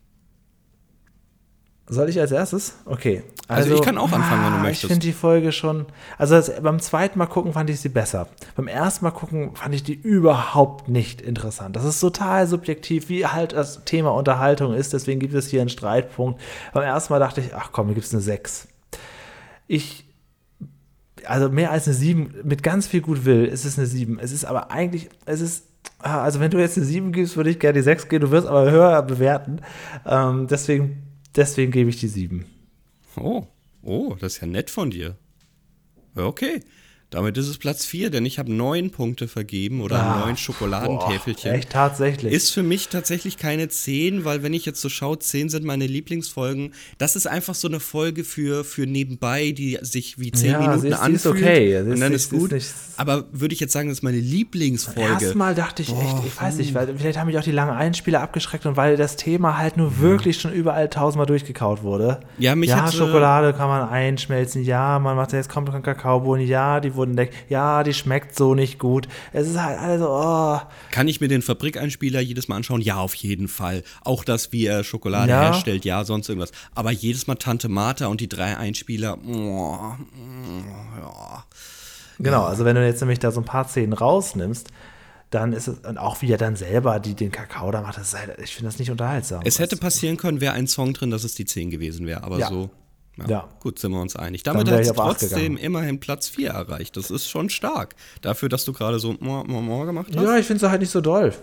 Soll ich als erstes? Okay.
Also ich kann auch anfangen, wenn du
ah,
möchtest.
Ich finde die Folge schon. Also das, beim zweiten Mal gucken fand ich sie besser. Beim ersten Mal gucken fand ich die überhaupt nicht interessant. Das ist total subjektiv, wie halt das Thema Unterhaltung ist. Deswegen gibt es hier einen Streitpunkt. Beim ersten Mal dachte ich, ach komm, hier gibt es eine 6. Ich also mehr als eine 7, mit ganz viel Gutwill ist es eine 7. Es ist aber eigentlich, es ist, ah, also wenn du jetzt eine 7 gibst, würde ich gerne die 6 geben, du wirst aber höher bewerten. Ähm, deswegen, deswegen gebe ich die 7.
Oh, oh, das ist ja nett von dir. Okay. Damit ist es Platz 4, denn ich habe neun Punkte vergeben oder
Ah,
neun Schokoladentäfelchen.
Boah, echt tatsächlich.
Ist für mich tatsächlich keine 10, weil wenn ich jetzt so schaue, 10 sind meine Lieblingsfolgen. Das ist einfach so eine Folge für, für nebenbei, die sich wie 10
Ja,
Minuten
sie ist-
anfühlt.
ist okay. Sie
Und dann
ist-
ist
ist
gut.
nicht-
Aber würde ich jetzt sagen, das ist meine Lieblingsfolge.
Erstmal dachte ich echt, ich weiß nicht, weil vielleicht haben mich auch die langen Einspieler abgeschreckt und weil das Thema halt nur wirklich schon überall tausendmal durchgekaut wurde.
Ja, mich
ja
äh,
Schokolade kann man einschmelzen, ja, man macht jetzt kommt Kakaobohnen, ja, die wurden leck, ja, die schmeckt so nicht gut. Es ist halt also, oh,
Kann ich mir den Fabrikeinspieler jedes Mal anschauen? Ja, auf jeden Fall. Auch das, wie er Schokolade
Ja.
herstellt, ja, sonst irgendwas. Aber jedes Mal Tante Martha und die drei Einspieler, oh, ja.
Genau, also wenn du jetzt nämlich da so ein paar Szenen rausnimmst, dann ist es, und auch wie er dann selber die, den Kakao da macht, das ist halt, ich finde das nicht unterhaltsam.
Es hätte
Das-
passieren können, wäre ein Song drin, dass es die 10 gewesen wäre. Aber
Ja.
so, ja,
Ja.
gut, sind wir uns einig. Damit hat
acht
trotzdem immerhin Platz 4 erreicht. Das ist schon stark. Dafür, dass du gerade so mo, mo, mo gemacht hast.
Ja, ich finde es halt nicht so doll.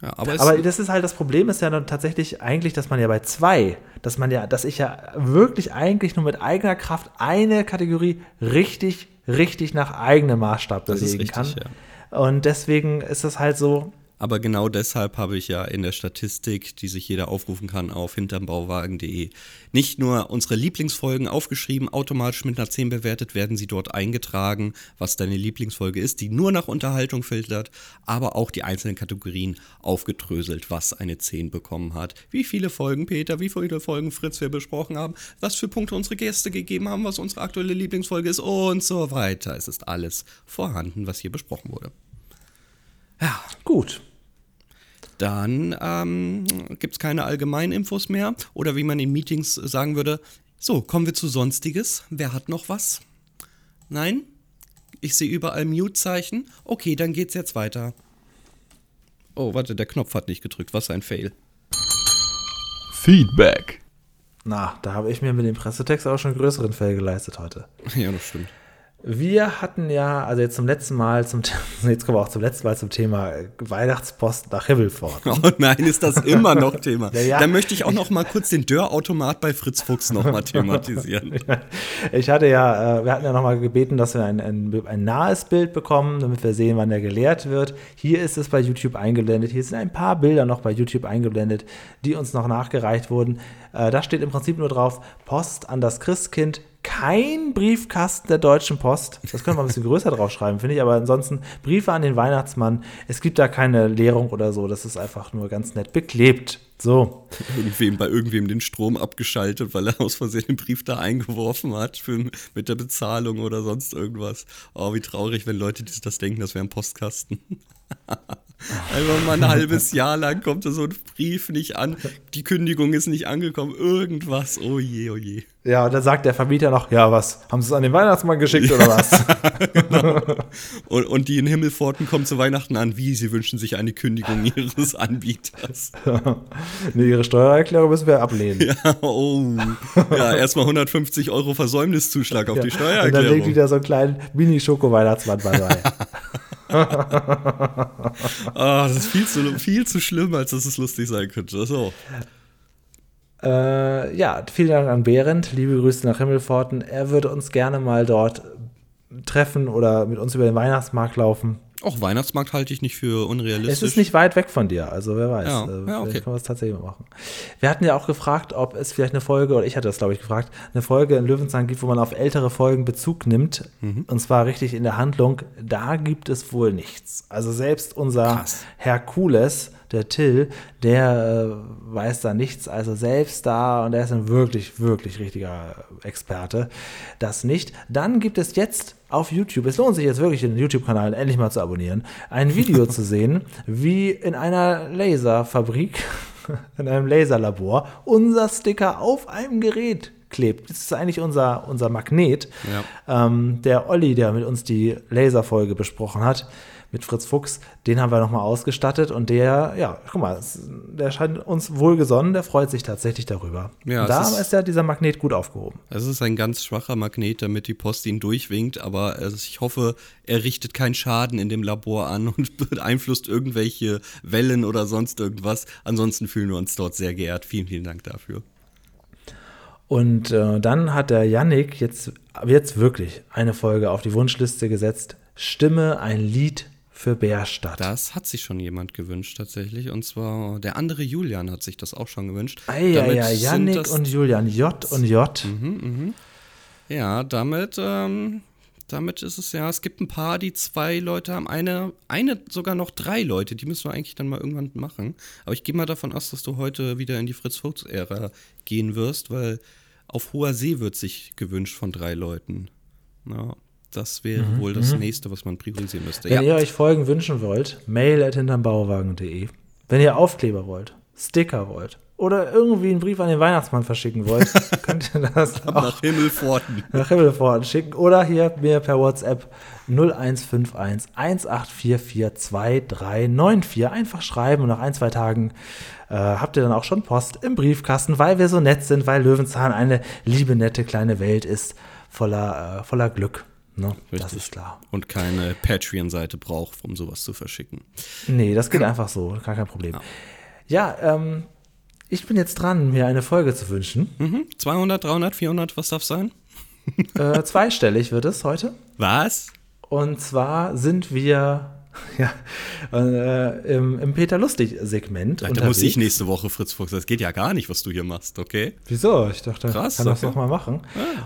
Ja, aber
Aber das ist halt das Problem ist ja dann tatsächlich eigentlich, dass man ja bei zwei, dass man ja, dass ich ja wirklich eigentlich nur mit eigener Kraft eine Kategorie richtig, richtig nach eigenem Maßstab
Das ist
bewegen
richtig,
kann. Und deswegen ist das halt so,
Aber genau deshalb habe ich ja in der Statistik, die sich jeder aufrufen kann, auf hintermbauwagen.de nicht nur unsere Lieblingsfolgen aufgeschrieben, automatisch mit einer 10 bewertet, werden sie dort eingetragen, was deine Lieblingsfolge ist, die nur nach Unterhaltung filtert, aber auch die einzelnen Kategorien aufgedröselt, was eine 10 bekommen hat. Wie viele Folgen, Peter, wie viele Folgen Fritz wir besprochen haben, was für Punkte unsere Gäste gegeben haben, was unsere aktuelle Lieblingsfolge ist und so weiter. Es ist alles vorhanden, was hier besprochen wurde. Ja,
gut.
Dann ähm, gibt es keine allgemeinen Infos mehr. Oder wie man in Meetings sagen würde, so, kommen wir zu Sonstiges. Wer hat noch was? Nein? Ich sehe überall Mute-Zeichen. Okay, dann geht's jetzt weiter. Oh, warte, der Knopf hat nicht gedrückt. Was ein Fail.
Feedback.
Na, da habe ich mir mit dem Pressetext auch schon einen größeren Fell geleistet heute.
Ja, das stimmt.
Wir hatten ja, also jetzt zum letzten Mal, zum, jetzt kommen wir auch zum letzten Mal zum Thema Weihnachtspost nach Himmelfort.
Oh nein, ist das immer noch Thema.
Ja, ja.
Dann möchte ich auch noch mal kurz den Dörrautomat bei Fritz Fuchs noch mal thematisieren.
Ich hatte ja, äh, wir hatten ja nochmal gebeten, dass wir ein, ein, ein nahes Bild bekommen, damit wir sehen, wann der geleert wird. Hier ist es bei YouTube eingeblendet. Hier sind ein paar Bilder noch bei YouTube eingeblendet, die uns noch nachgereicht wurden. Äh, da steht im Prinzip nur drauf: Post an das Christkind. Kein Briefkasten der Deutschen Post. Das könnte man ein bisschen größer draufschreiben, finde ich. Aber ansonsten Briefe an den Weihnachtsmann. Es gibt da keine Leerung oder so. Das ist einfach nur ganz nett beklebt. So.
Irgendwem bei irgendwem den Strom abgeschaltet, weil er aus Versehen den Brief da eingeworfen hat für, mit der Bezahlung oder sonst irgendwas. Oh, wie traurig, wenn Leute das denken, das wäre ein Postkasten. Einfach mal ein halbes Jahr lang kommt da so ein Brief nicht an, die Kündigung ist nicht angekommen, irgendwas, oh je, oh je.
Ja, und dann sagt der Vermieter noch: Ja, was? Haben Sie es an den Weihnachtsmann geschickt oder was?
Und, und die in Himmelforten kommen zu Weihnachten an, wie sie wünschen sich eine Kündigung ihres Anbieters.
Nee, Ihre Steuererklärung müssen wir ablehnen.
Ja, oh. Ja, erstmal 150 Euro Versäumniszuschlag auf die
Und dann legt
Steuererklärung.
da so einen kleinen Mini-Schoko-Weihnachtsmann bei.
Ah, das ist viel zu, viel zu schlimm, als dass es lustig sein könnte. So.
äh, ja, vielen Dank an Behrendt. Liebe Grüße nach Himmelforten. Er würde uns gerne mal dort treffen oder mit uns über den Weihnachtsmarkt laufen.
Auch Weihnachtsmarkt halte ich nicht für unrealistisch.
Es ist nicht weit weg von dir, also wer weiß.
Ja,
äh,
ja,
vielleicht
okay.
können wir es tatsächlich machen. Wir hatten ja auch gefragt, ob es vielleicht eine Folge, oder ich hatte das glaube ich gefragt, eine Folge in Löwenzahn gibt, wo man auf ältere Folgen Bezug nimmt.
Mhm.
Und zwar richtig in der Handlung. Da gibt es wohl nichts. Also selbst unser
Krass.
Herkules, der Till, der äh, weiß da nichts. Also selbst da, und er ist ein wirklich, wirklich richtiger Experte, das nicht. Dann gibt es jetzt auf YouTube, es lohnt sich jetzt wirklich, den YouTube-Kanal endlich mal zu abonnieren, ein Video zu sehen, wie in einer Laserfabrik, in einem Laserlabor, unser Sticker auf einem Gerät klebt. Das ist eigentlich unser, unser Magnet. Ähm, der Olli, der mit uns die Laserfolge besprochen hat, mit Fritz Fuchs, den haben wir nochmal ausgestattet und der, ja, guck mal, der scheint uns wohlgesonnen, der freut sich tatsächlich darüber.
Ja,
da
ist-
ist ja dieser Magnet gut aufgehoben.
Es ist ein ganz schwacher Magnet, damit die Post ihn durchwinkt, aber ich hoffe, er richtet keinen Schaden in dem Labor an und beeinflusst irgendwelche Wellen oder sonst irgendwas. Ansonsten fühlen wir uns dort sehr geehrt. Vielen, vielen Dank dafür.
Und äh, dann hat der Yannick jetzt, jetzt wirklich eine Folge auf die Wunschliste gesetzt. Stimme ein Lied für Bärstadt.
Das hat sich schon jemand gewünscht tatsächlich. Und zwar der andere Julian hat sich das auch schon gewünscht. Damit
ei, ei,
sind
Yannick und Julian, J und J.
Ja, damit, ähm, damit ist es ja, es gibt ein paar, die zwei Leute haben, eine, eine sogar noch drei Leute, die müssen wir eigentlich dann mal irgendwann machen. Aber ich gehe mal davon aus, dass du heute wieder in die Fritz-Fuchs-Ära gehen wirst, weil auf hoher See wird sich gewünscht von drei Leuten. Ja, das wäre wohl das nächste, was man priorisieren müsste.
Wenn
Ja,
ihr euch Folgen wünschen wollt, mail at hintermbauwagen.de. Wenn ihr Aufkleber wollt, Sticker wollt oder irgendwie einen Brief an den Weihnachtsmann verschicken wollt, könnt ihr das auch
nach Himmelforten.
nach Himmelfort schicken oder hier mir per WhatsApp 0151 1844 2394 einfach schreiben und nach ein, zwei Tagen äh, habt ihr dann auch schon Post im Briefkasten, weil wir so nett sind, weil Löwenzahn eine liebe, nette kleine Welt ist, voller, äh, voller Glück. Ne? Das ist klar.
Und keine Patreon-Seite braucht, um sowas zu verschicken.
Nee, das geht einfach so, gar kein Problem. Ja, ähm, ich bin jetzt dran, mir eine Folge zu wünschen.
Mhm. 200, 300, 400, was darf sein?
äh, zweistellig wird es heute.
Was?
Und zwar sind wir ja, äh, im, im Peter Lustig-Segment.
Da muss ich nächste Woche, Fritz Fuchs. Das geht ja gar nicht, was du hier machst, okay?
Wieso? Ich dachte,
Krass,
ich kann das
okay.
noch mal machen.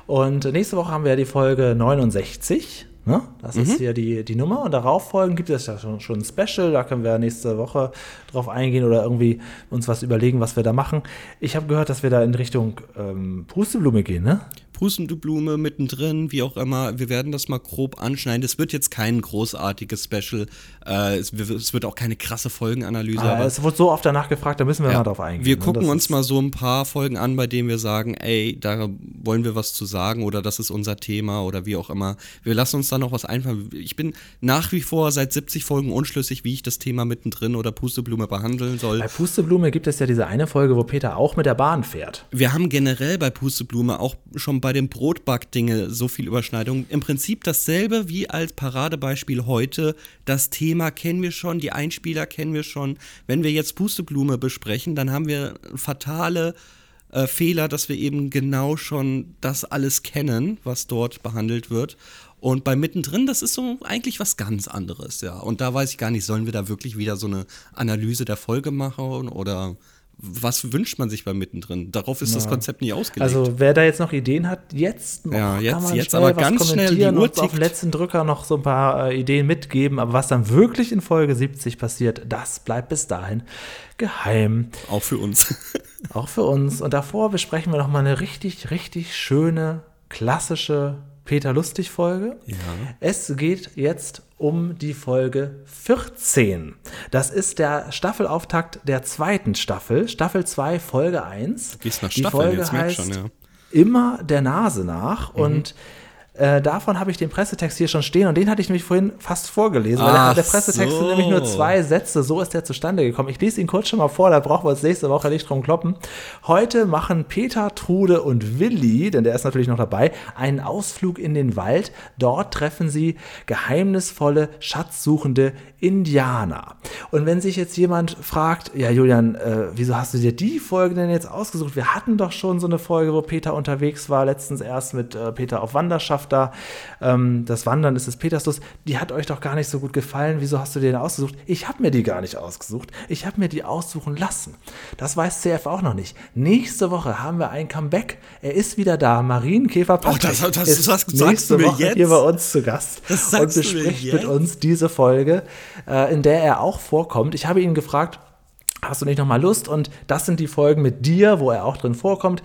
Und nächste Woche haben wir ja die Folge 69. Ne? Das
Mhm.
ist hier die, die Nummer. Und darauf folgen gibt es ja schon, schon ein Special. Da können wir nächste Woche drauf eingehen oder irgendwie uns was überlegen, was wir da machen. Ich habe gehört, dass wir da in Richtung ähm, Pusteblume gehen, ne?
Pustende Blume mittendrin, wie auch immer. Wir werden das mal grob anschneiden. Es wird jetzt kein großartiges Special. Äh, es, es wird auch keine krasse Folgenanalyse.
Aber
aber
es wurde so oft danach gefragt, da müssen wir
ja,
mal drauf eingehen.
wir
ne?
gucken uns mal so ein paar Folgen an, bei denen wir sagen, ey, da wollen wir was zu sagen oder das ist unser Thema oder wie auch immer. Wir lassen uns da noch was einfallen. Ich bin nach wie vor seit 70 Folgen unschlüssig, wie ich das Thema mittendrin oder Pusteblume behandeln soll.
Bei Pusteblume gibt es ja diese eine Folge, wo Peter auch mit der Bahn fährt.
Wir haben generell bei Pusteblume auch schon bei dem Brotback-Dinge so viel Überschneidung. Im Prinzip dasselbe wie als Paradebeispiel heute. Das Thema kennen wir schon, die Einspieler kennen wir schon. Wenn wir jetzt Pusteblume besprechen, dann haben wir fatale äh, Fehler, dass wir eben genau schon das alles kennen, was dort behandelt wird. Und bei mittendrin, das ist so eigentlich was ganz anderes, ja. Und da weiß ich gar nicht, sollen wir da wirklich wieder so eine Analyse der Folge machen oder was wünscht man sich bei mittendrin? Darauf ist das Konzept nicht ausgelegt.
Also wer da jetzt noch Ideen hat, jetzt noch
Ja, jetzt-
kann man
jetzt
schnell
aber ganz schnell, die Uhr
und auf dem
tickt.
letzten Drücker noch so ein paar äh, Ideen mitgeben. Aber was dann wirklich in Folge 70 passiert, das bleibt bis dahin geheim.
auch für uns.
Auch für uns. Und davor besprechen wir noch mal eine richtig, richtig schöne, klassische Peter Lustig-Folge.
Ja.
Es geht jetzt um die Folge 14. Das ist der Staffelauftakt der zweiten Staffel, Staffel 2, Folge 1.
gehst nach
die
Staffeln,
Folge
jetzt
heißt
schon, ja.
Immer der Nase nach.
Mhm.
Und äh, davon habe ich den Pressetext hier schon stehen und den hatte ich nämlich vorhin fast vorgelesen, weil der,
Ach
der Pressetext sind
so.
nämlich nur zwei Sätze, so ist der zustande gekommen. Ich lese ihn kurz schon mal vor, da brauchen wir uns nächste Woche nicht drum kloppen. Heute machen Peter, Trude und Willi, denn der ist natürlich noch dabei, einen Ausflug in den Wald. Dort treffen sie geheimnisvolle, schatzsuchende Indianer. Und wenn sich jetzt jemand fragt, ja Julian, äh, wieso hast du dir die Folge denn jetzt ausgesucht? Wir hatten doch schon so eine Folge, wo Peter unterwegs war, letztens erst mit äh, Peter auf Wanderschaft da. Ähm, das Wandern ist des Peterslust. Die hat euch doch gar nicht so gut gefallen. Wieso hast du dir denn ausgesucht? Ich habe mir die gar nicht ausgesucht. Ich habe mir die aussuchen lassen. Das weiß CF auch noch nicht. Nächste Woche haben wir ein Comeback. Er ist wieder da. Marienkäfer Patrick
Oh, das- das-
ist
das sagst
nächste
du mir
Woche
jetzt?
hier bei uns zu Gast und bespricht mit uns diese Folge, äh, in der er auch vorkommt. Ich habe ihn gefragt, hast du nicht noch mal Lust? Und das sind die Folgen mit dir, wo er auch drin vorkommt.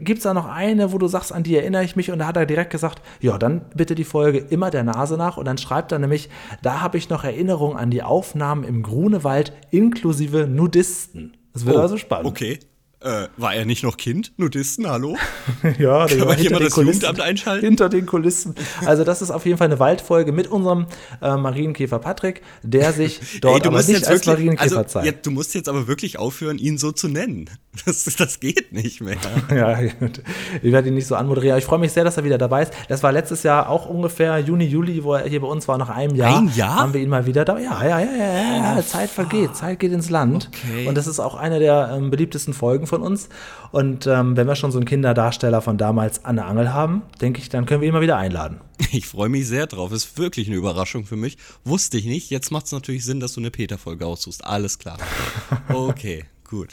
Gibt es da noch eine, wo du sagst, an die erinnere ich mich? Und da hat er direkt gesagt, ja, dann bitte die Folge immer der Nase nach. Und dann schreibt er nämlich, da habe ich noch Erinnerungen an die Aufnahmen im Grunewald inklusive Nudisten. Das wird also spannend.
Okay. Äh, war er nicht noch Kind? Nudisten, hallo?
ja,
Kann man hier mal das
Kulissen-
Jugendamt einschalten?
Hinter den Kulissen. Also das ist auf jeden Fall eine Waldfolge mit unserem äh, Marienkäfer Patrick, der sich dort aber nicht als Marienkäfer
also,
zeigt.
jetzt, du musst jetzt aber wirklich aufhören, ihn so zu nennen. Das, das geht nicht mehr.
Ja, gut. ich werde ihn nicht so anmoderieren. Ich freue mich sehr, dass er wieder dabei ist. Das war letztes Jahr auch ungefähr Juni, Juli, wo er hier bei uns war, nach einem Jahr.
Ein Jahr?
Haben wir ihn mal wieder da. Ja, ja, ja, ja, ja, ja. Zeit vergeht, Zeit geht ins Land.
Okay.
Und das ist auch eine der ähm, beliebtesten Folgen von uns. Und ähm, wenn wir schon so einen Kinderdarsteller von damals an der Angel haben, denke ich, dann können wir ihn mal wieder einladen.
Ich freue mich sehr drauf. Ist wirklich eine Überraschung für mich. Wusste ich nicht. Jetzt macht es natürlich Sinn, dass du eine Peter-Folge aussuchst. Alles klar. Okay, gut.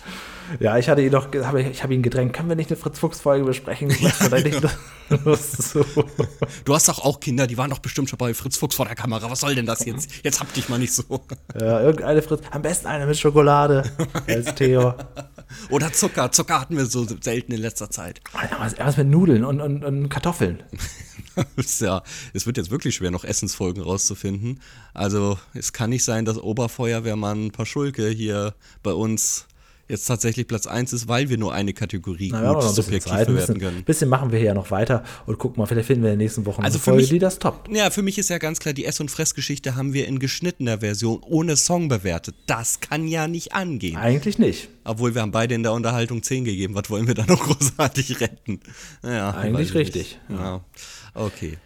Ja, ich hatte ihn doch, hab, ich habe ihn gedrängt, können wir nicht eine Fritz-Fuchs-Folge besprechen? Oder nicht. so.
Du hast doch auch Kinder, die waren doch bestimmt schon bei Fritz Fuchs vor der Kamera. Was soll denn das jetzt? Jetzt hab dich mal nicht so.
Ja, irgendeine Fritz, am besten eine mit Schokolade als Theo.
Oder Zucker. Zucker hatten wir so selten in letzter Zeit.
Was, was mit Nudeln und, und, und Kartoffeln.
ja, es wird jetzt wirklich schwer, noch Essensfolgen rauszufinden. Also, es kann nicht sein, dass Oberfeuerwehrmann Paschulke hier bei uns jetzt tatsächlich Platz 1 ist, weil wir nur eine Kategorie
Na,
gut subjektiv
Zeit,
bewerten
bisschen,
können.
bisschen machen wir hier ja noch weiter und gucken mal, vielleicht finden wir in den nächsten Wochen
Also
eine
für
Folge,
mich-
die das toppt.
Ja, für mich ist ja ganz klar, die Ess- und Fressgeschichte haben wir in geschnittener Version ohne Song bewertet. Das kann ja nicht angehen.
Eigentlich nicht.
Obwohl wir haben beide in der Unterhaltung 10 gegeben. Was wollen wir da noch großartig retten? Ja,
Eigentlich richtig,
nicht. Ja. Okay,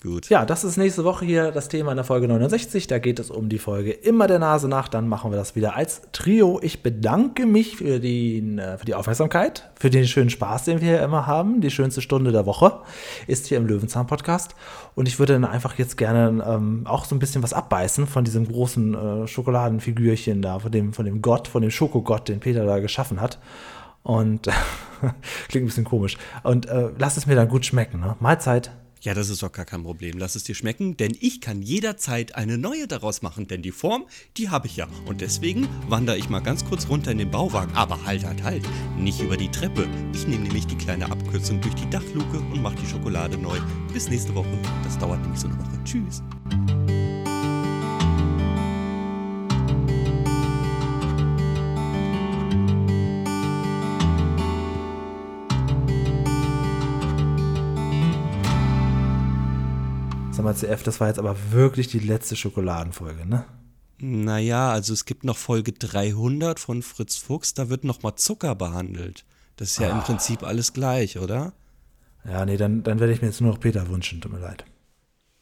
gut.
Ja, das ist nächste Woche hier das Thema in der Folge 69. Da geht es um die Folge Immer der Nase nach. Dann machen wir das wieder als Trio. Ich bedanke mich für die, äh, für die Aufmerksamkeit, für den schönen Spaß, den wir hier immer haben. Die schönste Stunde der Woche ist hier im Löwenzahn-Podcast. Und ich würde dann einfach jetzt gerne ähm, auch so ein bisschen was abbeißen von diesem großen äh, Schokoladenfigürchen da, von dem, von dem Gott, von dem Schokogott, den Peter da geschaffen hat. Und klingt ein bisschen komisch. Und äh, lass es mir dann gut schmecken. Ne? Mahlzeit.
Ja, das ist doch gar kein Problem. Lass es dir schmecken, denn ich kann jederzeit eine neue daraus machen, denn die Form, die habe ich ja. Und deswegen wandere ich mal ganz kurz runter in den Bauwagen. Aber halt, halt, halt, nicht über die Treppe. Ich nehme nämlich die kleine Abkürzung durch die Dachluke und mache die Schokolade neu. Bis nächste Woche. Das dauert nämlich so eine Woche. Tschüss.
Sag mal, CF, das war jetzt aber wirklich die letzte Schokoladenfolge, ne?
Naja, also es gibt noch Folge 300 von Fritz Fuchs, da wird nochmal Zucker behandelt. Das ist ja im Prinzip alles gleich, oder?
Ja, nee, dann, dann werde ich mir jetzt nur noch Peter wünschen, tut mir leid.